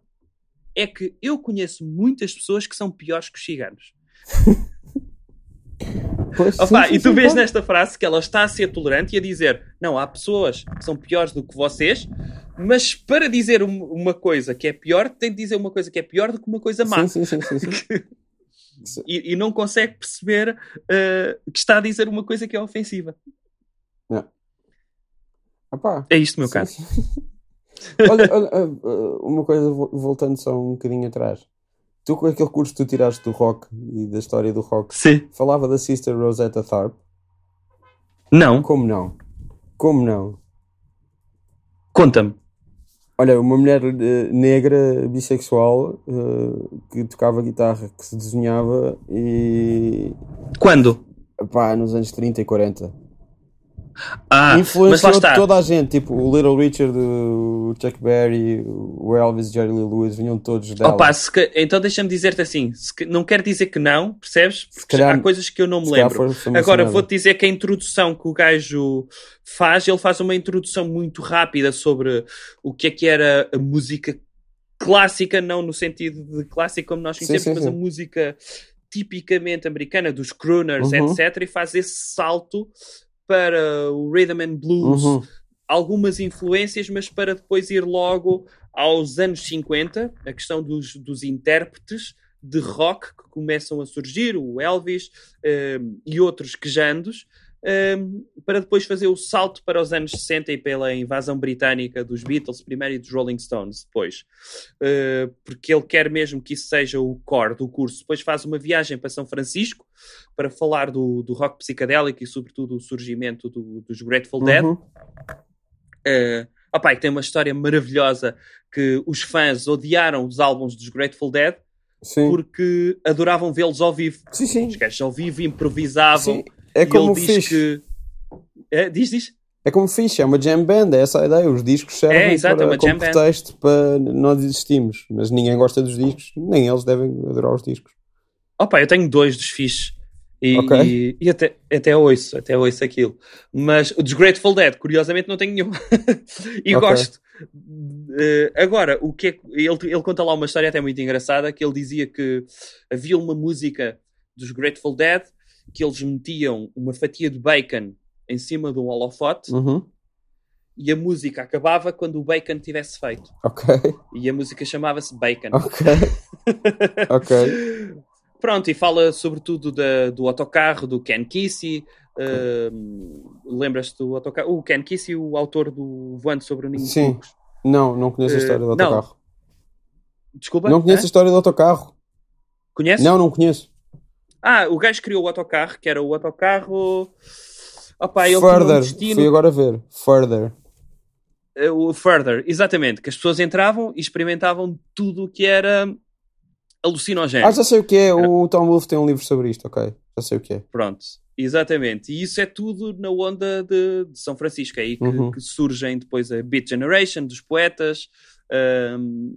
É que eu conheço muitas pessoas que são piores que os ciganos. Pois, Opa, sim, sim, e tu sim, vês nesta frase que ela está a ser tolerante e a dizer: Não, há pessoas que são piores do que vocês, mas para dizer uma coisa que é pior, tem de dizer uma coisa que é pior do que uma coisa má. Sim, sim, sim. sim, e, e, não consegue perceber uh, que está a dizer uma coisa que é ofensiva. Não. é isto, meu caso. olha, olha, eh, eh, uma coisa, voltando só um bocadinho atrás. Tu, com aquele curso que tu tiraste do rock e da história do rock, Sim. falava da Sister Rosetta Tharpe? Não. Como não? Como não? Conta-me. Olha, uma mulher uh, negra, bissexual, uh, que tocava guitarra, que se desenhava e. Quando? Pá, nos anos 30 e 40. Ah, Influenciou toda a gente, tipo o Little Richard, o Chuck Berry, o Elvis, Jerry Lee Lewis, vinham todos dela. Opa, que, então deixa-me dizer-te assim: que, não quer dizer que não, percebes? Porque calhar, há coisas que eu não me lembro. Agora vou-te dizer que a introdução que o gajo faz, ele faz uma introdução muito rápida sobre o que é que era a música clássica, não no sentido de clássica como nós conhecemos, sim, sim, mas sim. a música tipicamente americana, dos crooners, uhum. etc., e faz esse salto para o rhythm and blues, uhum. algumas influências, mas para depois ir logo aos anos 50, a questão dos, dos intérpretes de rock que começam a surgir, o Elvis um, e outros quejandos, um, para depois fazer o salto para os anos 60 e pela invasão britânica dos Beatles primeiro e dos Rolling Stones depois. Uh, porque ele quer mesmo que isso seja o core do curso. Depois faz uma viagem para São Francisco para falar do, do rock psicadélico e sobretudo o surgimento do, dos Grateful Dead. Uhum. Uh, opa, tem uma história maravilhosa que os fãs odiaram os álbuns dos Grateful Dead sim. porque adoravam vê-los ao vivo. Sim, sim. Os gajos ao vivo improvisavam. Sim. É como ele diz que. É, diz, diz. É como fixe, é uma jam band, é essa a ideia. Os discos servem é, exato, para, é como pretexto para nós existimos, mas ninguém gosta dos discos, nem eles devem adorar os discos. Opa, eu tenho dois dos fixes e, okay. e, e, até, até ouço, até ouço aquilo. Mas o dos Grateful Dead, curiosamente, não tenho nenhum. e okay. gosto. Uh, agora, o que é, ele, ele conta lá uma história até muito engraçada que ele dizia que havia uma música dos Grateful Dead que eles metiam uma fatia de bacon em cima de um holofote uhum. e a música acabava quando o bacon tivesse feito. Ok. E a música chamava-se Bacon. Ok. ok. Pronto, e fala sobretudo da, do autocarro, do Ken Kesey. Uh, Lembras-te do autocarro? O Ken Kesey, o autor do Voando sobre o Ninho Sim. Não, não conheço a história do autocarro. Desculpa? Não conheço a história do autocarro. Conhece? Não, não conheço. Ah, o gajo criou o autocarro, que era o autocarro. Opa, ele Further, um destino... fui agora ver. Further. O Further, exatamente. Que as pessoas entravam e experimentavam tudo o que era alucinogéneo. Ah, já sei o que é. O Tom Wolfe tem um livro sobre isto, ok. Já sei o que é. Pronto, exatamente. E isso é tudo na onda de, de São Francisco. É aí que, Uhum. que surgem depois a Beat Generation dos poetas um,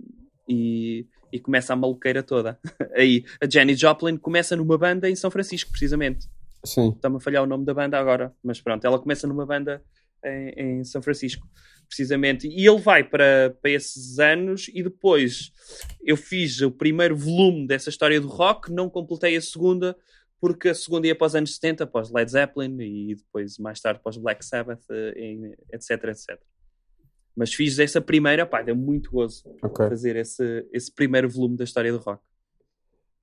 e, e começa a maluqueira toda. aí a Jenny Joplin começa numa banda em São Francisco, precisamente. Sim. Está-me a falhar o nome da banda agora, mas pronto, ela começa numa banda em, em São Francisco, precisamente. E ele vai para, para esses anos e depois eu fiz o primeiro volume dessa história do rock, não completei a segunda, porque a segunda ia para os anos 70, após Led Zeppelin e depois mais tarde os Black Sabbath, eh, etc, etc. Mas fiz essa primeira, pá, deu muito gozo Ok. fazer esse, esse primeiro volume da história do rock.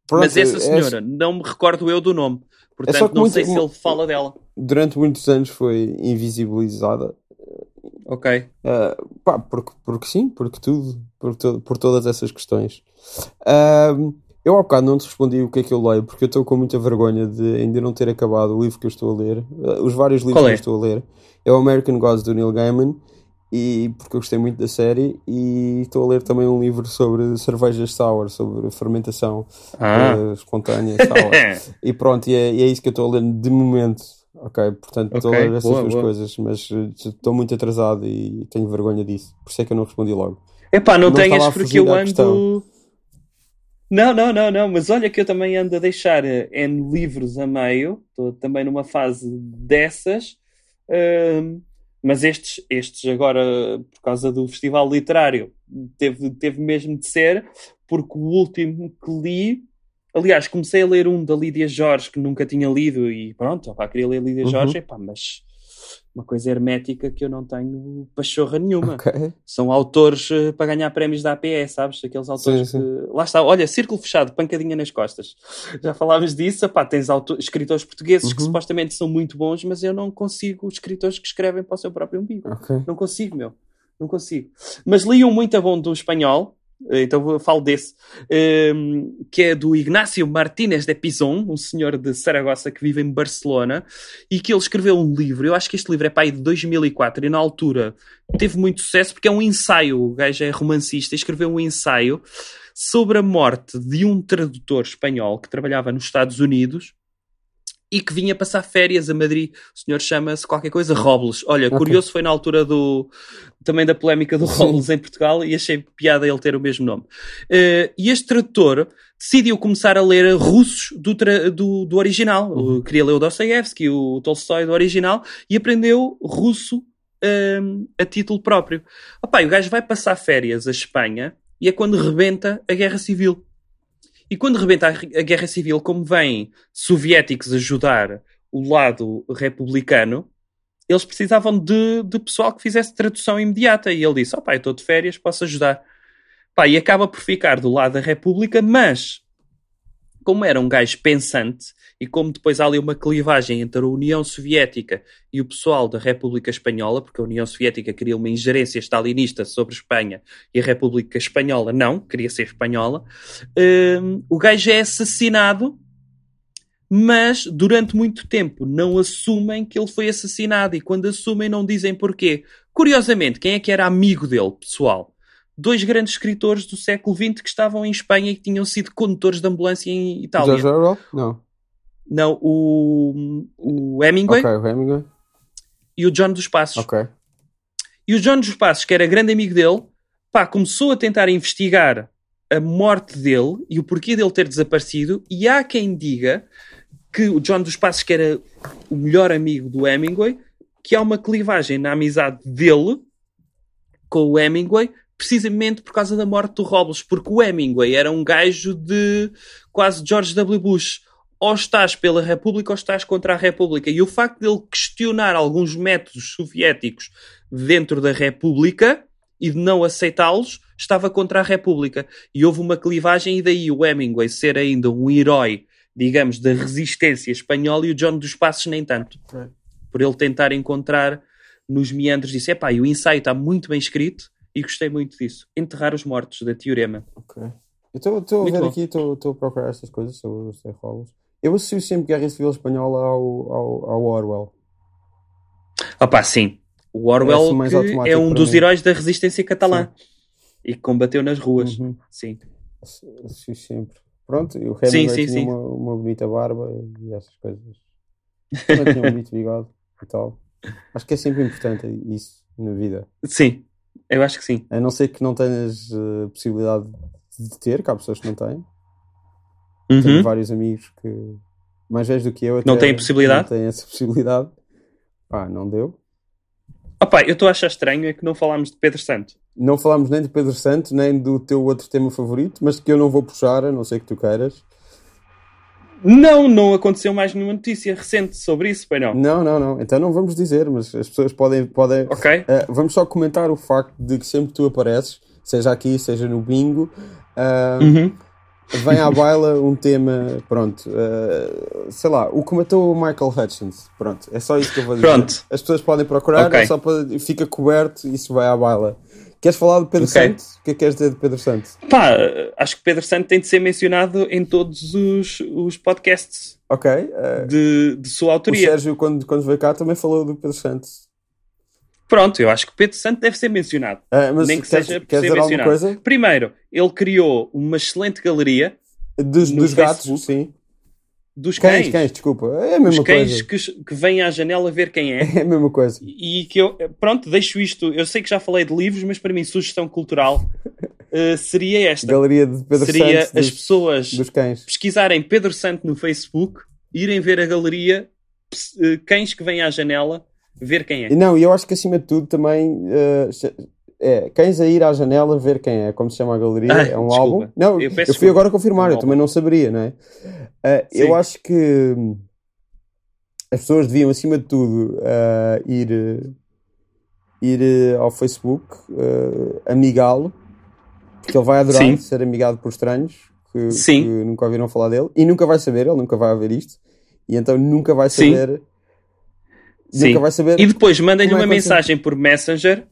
Pronto, Mas essa é- senhora, não me recordo eu do nome. Portanto, que não muito- sei se ele fala dela. durante muitos anos foi invisibilizada. Ok. Uh, pá, porque, porque sim, porque tudo, por, to- por todas essas questões. Ahm, eu há bocado não te respondi o que é que eu leio, porque eu estou com muita vergonha de ainda não ter acabado o livro que eu estou a ler, uh, os vários livros Qual que é? eu estou a ler. É o American Gods do Neil Gaiman, e porque eu gostei muito da série, e estou a ler também um livro sobre cervejas sour, sobre fermentação Ah. uh, espontânea sour. E pronto, e é, e é isso que eu estou a ler de momento. Ok, portanto estou Ok, a ler essas boa, duas boa. coisas, mas uh, estou muito atrasado e tenho vergonha disso. Por isso é que eu não respondi logo. Epá, não, Não tenhas porque eu ando. questão. Não, não, não, não, mas olha que eu também ando a deixar eh, N livros a meio, estou também numa fase dessas, ahm, mas estes, estes agora, por causa do festival literário, teve, teve mesmo de ser, porque o último que li, aliás, comecei a ler um da Lídia Jorge que nunca tinha lido e pronto, opá, queria ler Lídia Uhum. Jorge, epá, mas uma coisa hermética que eu não tenho pachorra nenhuma Ok. são autores eh, para ganhar prémios da APE, sabes? Aqueles autores Sim, sim. que. Lá está, olha, círculo fechado, pancadinha nas costas. Já falámos disso, epá, tens auto- escritores portugueses que Uhum. supostamente são muito bons, mas eu não consigo escritores que escrevem para o seu próprio umbigo. Ok. Não consigo, meu. Não consigo. Mas li um muito bom do espanhol, então eu falo desse, ehm, que é do Ignacio Martínez de Pizón, um senhor de Saragossa que vive em Barcelona, e que ele escreveu um livro. Eu acho que este livro é para de 2004 e na altura teve muito sucesso porque é um ensaio. O gajo é romancista escreveu um ensaio sobre a morte de um tradutor espanhol que trabalhava nos Estados Unidos e que vinha passar férias a Madrid. O senhor chama-se qualquer coisa Robles. Olha, Ok. curioso foi na altura do também da polémica do. Robles em Portugal e achei piada ele ter o mesmo nome. Eh, e este tradutor decidiu começar a ler russos do, do, do original. Uhum. Queria ler o Dostoevsky, o Tolstói do original e aprendeu russo ehm, a título próprio. Opa, o gajo vai passar férias à Espanha e é quando rebenta a Guerra Civil. E quando rebenta a, Guerra Civil, como vêm soviéticos ajudar o lado republicano, eles precisavam de, de pessoal que fizesse tradução imediata. E ele disse: Ó eu estou de férias, posso ajudar. Pá, e acaba por ficar do lado da República, mas como era um gajo pensante e como depois há ali uma clivagem entre a União Soviética e o pessoal da República Espanhola, porque a União Soviética queria uma ingerência stalinista sobre Espanha e a República Espanhola não, queria ser espanhola, hum, o gajo é assassinado, mas durante muito tempo não assumem que ele foi assassinado e quando assumem não dizem porquê. Curiosamente, quem é que era amigo dele, pessoal? Dois grandes escritores do século XX que estavam em Espanha e que tinham sido condutores de ambulância em Itália. Não. Não, o, o Hemingway o Hemingway. e o John dos Passos. E o John dos Passos, que era grande amigo dele, pá, começou a tentar investigar a morte dele e o porquê dele ter desaparecido. E há quem diga que o John dos Passos, que era o melhor amigo do Hemingway, que há uma clivagem na amizade dele com o Hemingway, precisamente por causa da morte do Robles, porque o Hemingway era um gajo de quase George W. Bush. Ou estás pela República ou estás contra a República. E o facto dele questionar alguns métodos soviéticos dentro da República e de não aceitá-los, estava contra a República. E houve uma clivagem, e daí o Hemingway ser ainda um herói, digamos, da resistência espanhola e o John dos Passos nem tanto. Por ele tentar encontrar nos meandros, disse: epá, e o ensaio está muito bem escrito e gostei muito disso. Enterrar os mortos, da Teorema. Ok. Eu estou a ver bom. aqui, estou a procurar estas coisas sobre os terrolos. Eu associo sempre Guerra Civil Espanhola ao, ao, ao Orwell. Opá, sim. O Orwell é, é um dos mim. heróis da resistência catalã. Sim. E que combateu nas ruas. Uhum. Sim. Associo sempre. Pronto, e o Hemingway sim, sim, tinha. Uma, uma bonita barba e essas coisas. Também tinha um bonito bigode e tal. Acho que é sempre importante isso na vida. Sim, eu acho que sim. A não ser que não tenhas uh, possibilidade de ter, que há pessoas que não têm. Uhum. Tenho vários amigos que, mais velhos do que eu, não têm possibilidade? Não têm essa possibilidade. Pá, não deu. Opa, eu estou a achar estranho é que não falámos de Pedro Santo. Não falámos nem de Pedro Santo, nem do teu outro tema favorito, mas que eu não vou puxar, a não ser que tu queiras. Não, não aconteceu mais nenhuma notícia recente sobre isso, pai não? Não, não, não. Então não vamos dizer, mas as pessoas podem. podem ok. Uh, vamos só comentar o facto de que sempre tu apareces, seja aqui, seja no bingo, uh, uhum. Vem à baila um tema, pronto, uh, sei lá, o que matou o Michael Hutchins. Pronto, é só isso que eu vou dizer. Pronto. As pessoas podem procurar, okay. é só para, fica coberto e isso vai à baila. Queres falar de Pedro okay. Santos? O que é que queres dizer de Pedro Santos? Pá, acho que Pedro Santos tem de ser mencionado em todos os, os podcasts. Ok. Uh, de, de sua autoria. O Sérgio, quando, quando veio cá, também falou do Pedro Santos. Pronto, eu acho que Pedro Santos deve ser mencionado. Uh, Nem que queres, seja queres ser mencionado. Coisa? Primeiro, ele criou uma excelente galeria. Dos, dos gatos, sim. Dos cães. Cães, cães, desculpa. É a mesma Os cães coisa. Que, que vêm à janela ver quem é. É a mesma coisa. E, que eu, pronto, deixo isto. Eu sei que já falei de livros, mas para mim, sugestão cultural uh, seria esta: Galeria de Pedro Seria Santos as pessoas dos cães. pesquisarem Pedro Santo no Facebook, irem ver a galeria, uh, cães que vêm à janela, ver quem é. Não, e eu acho que acima de tudo também. Uh, é, Cães a ir à janela ver quem é, como se chama a galeria, Ai, é um desculpa. álbum. Não, eu, eu fui agora confirmar, é um eu também não saberia, não é? Uh, eu acho que as pessoas deviam, acima de tudo, uh, ir, ir ao Facebook, uh, amigá-lo, porque ele vai adorar Sim. ser amigado por estranhos que, que, nunca ouviram falar dele e nunca vai saber, ele nunca vai ver isto, e então nunca vai saber. Sim. Nunca vai saber. E depois mandem-lhe é uma mensagem por Messenger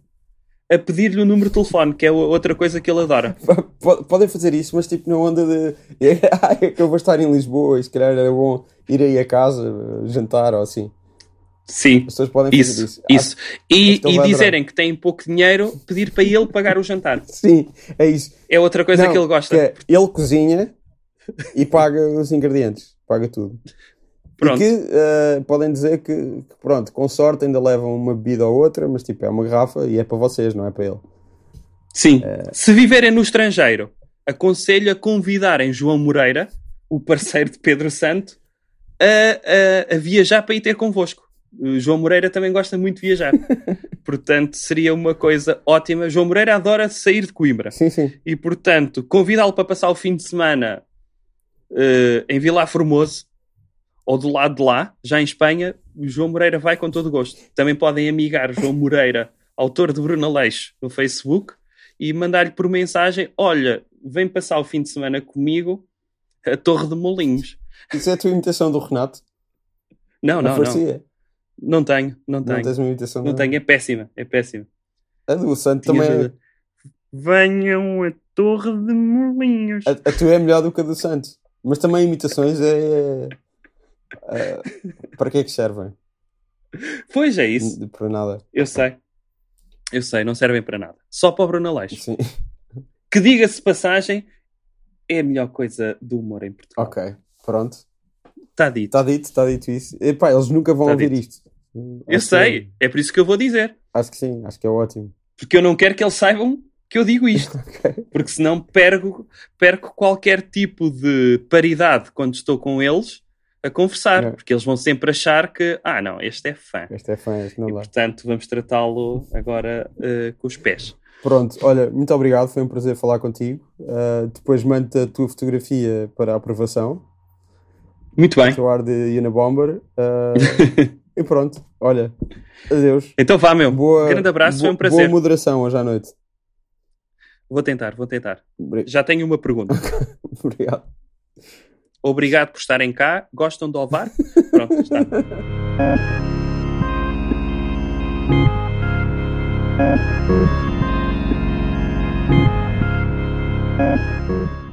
a pedir-lhe o número de telefone, que é outra coisa que ele adora. Podem fazer isso, mas tipo na onda de é que eu vou estar em Lisboa e se calhar era bom ir aí a casa, jantar ou assim. Sim, As pessoas podem isso, fazer isso. isso. Ah, e, e dizerem que têm pouco dinheiro, pedir para ele pagar o jantar. Sim, é isso. É outra coisa Não, que ele gosta. Que é, ele cozinha e paga os ingredientes, paga tudo. Pronto. E que uh, podem dizer que, que, pronto, com sorte ainda levam uma bebida ou outra, mas tipo, é uma garrafa e é para vocês, não é para ele. Sim. Uh... Se viverem no estrangeiro, aconselho a convidarem João Moreira, o parceiro de Pedro Santo, a, a, a viajar para ir ter convosco. O João Moreira também gosta muito de viajar. portanto, seria uma coisa ótima. João Moreira adora sair de Coimbra. Sim, sim. E, portanto, convidá-lo para passar o fim de semana uh, em Vila Formoso ou do lado de lá, já em Espanha, o João Moreira vai com todo gosto. Também podem amigar João Moreira, autor de Bruno Aleixo, no Facebook e mandar-lhe por mensagem: Olha, vem passar o fim de semana comigo a Torre de Molinhos. Isso é a tua imitação do Renato? Não, não, não. Não, não tenho, não tenho. Não tens uma imitação Não tenho, é péssima, é péssima. A do Santo também é... Venham a Torre de Molinhos. A, a tua é melhor do que a do Santo. Mas também imitações é... Uh, para que é que servem? Pois é isso. Para nada. Eu sei. Eu sei, não servem para nada. Só para o Bruno Aleixo. Sim. Que diga-se passagem, é a melhor coisa do humor em Portugal. Ok, pronto. Está dito. Está dito, está dito isso. Epá, eles nunca vão tá ouvir dito. isto. Eu acho sei, que... é por isso que eu vou dizer. Acho que sim, acho que é ótimo. Porque eu não quero que eles saibam que eu digo isto. okay. Porque senão perco, perco qualquer tipo de paridade quando estou com eles a conversar, porque eles vão sempre achar que, ah, não, este é fã. Este é fã, este não e, dá. Portanto, vamos tratá-lo agora uh, com os pés. Pronto, olha, muito obrigado, foi um prazer falar contigo. Uh, depois manda a tua fotografia para a aprovação. Muito bem. O ar de Unabomber. Uh, e pronto, olha, adeus. Então vá, meu. Boa, Grande abraço, foi um prazer. Boa moderação hoje à noite. Vou tentar, vou tentar. Já tenho uma pergunta. obrigado. Obrigado por estarem cá. Gostam de ovar? Pronto, está. Thank you.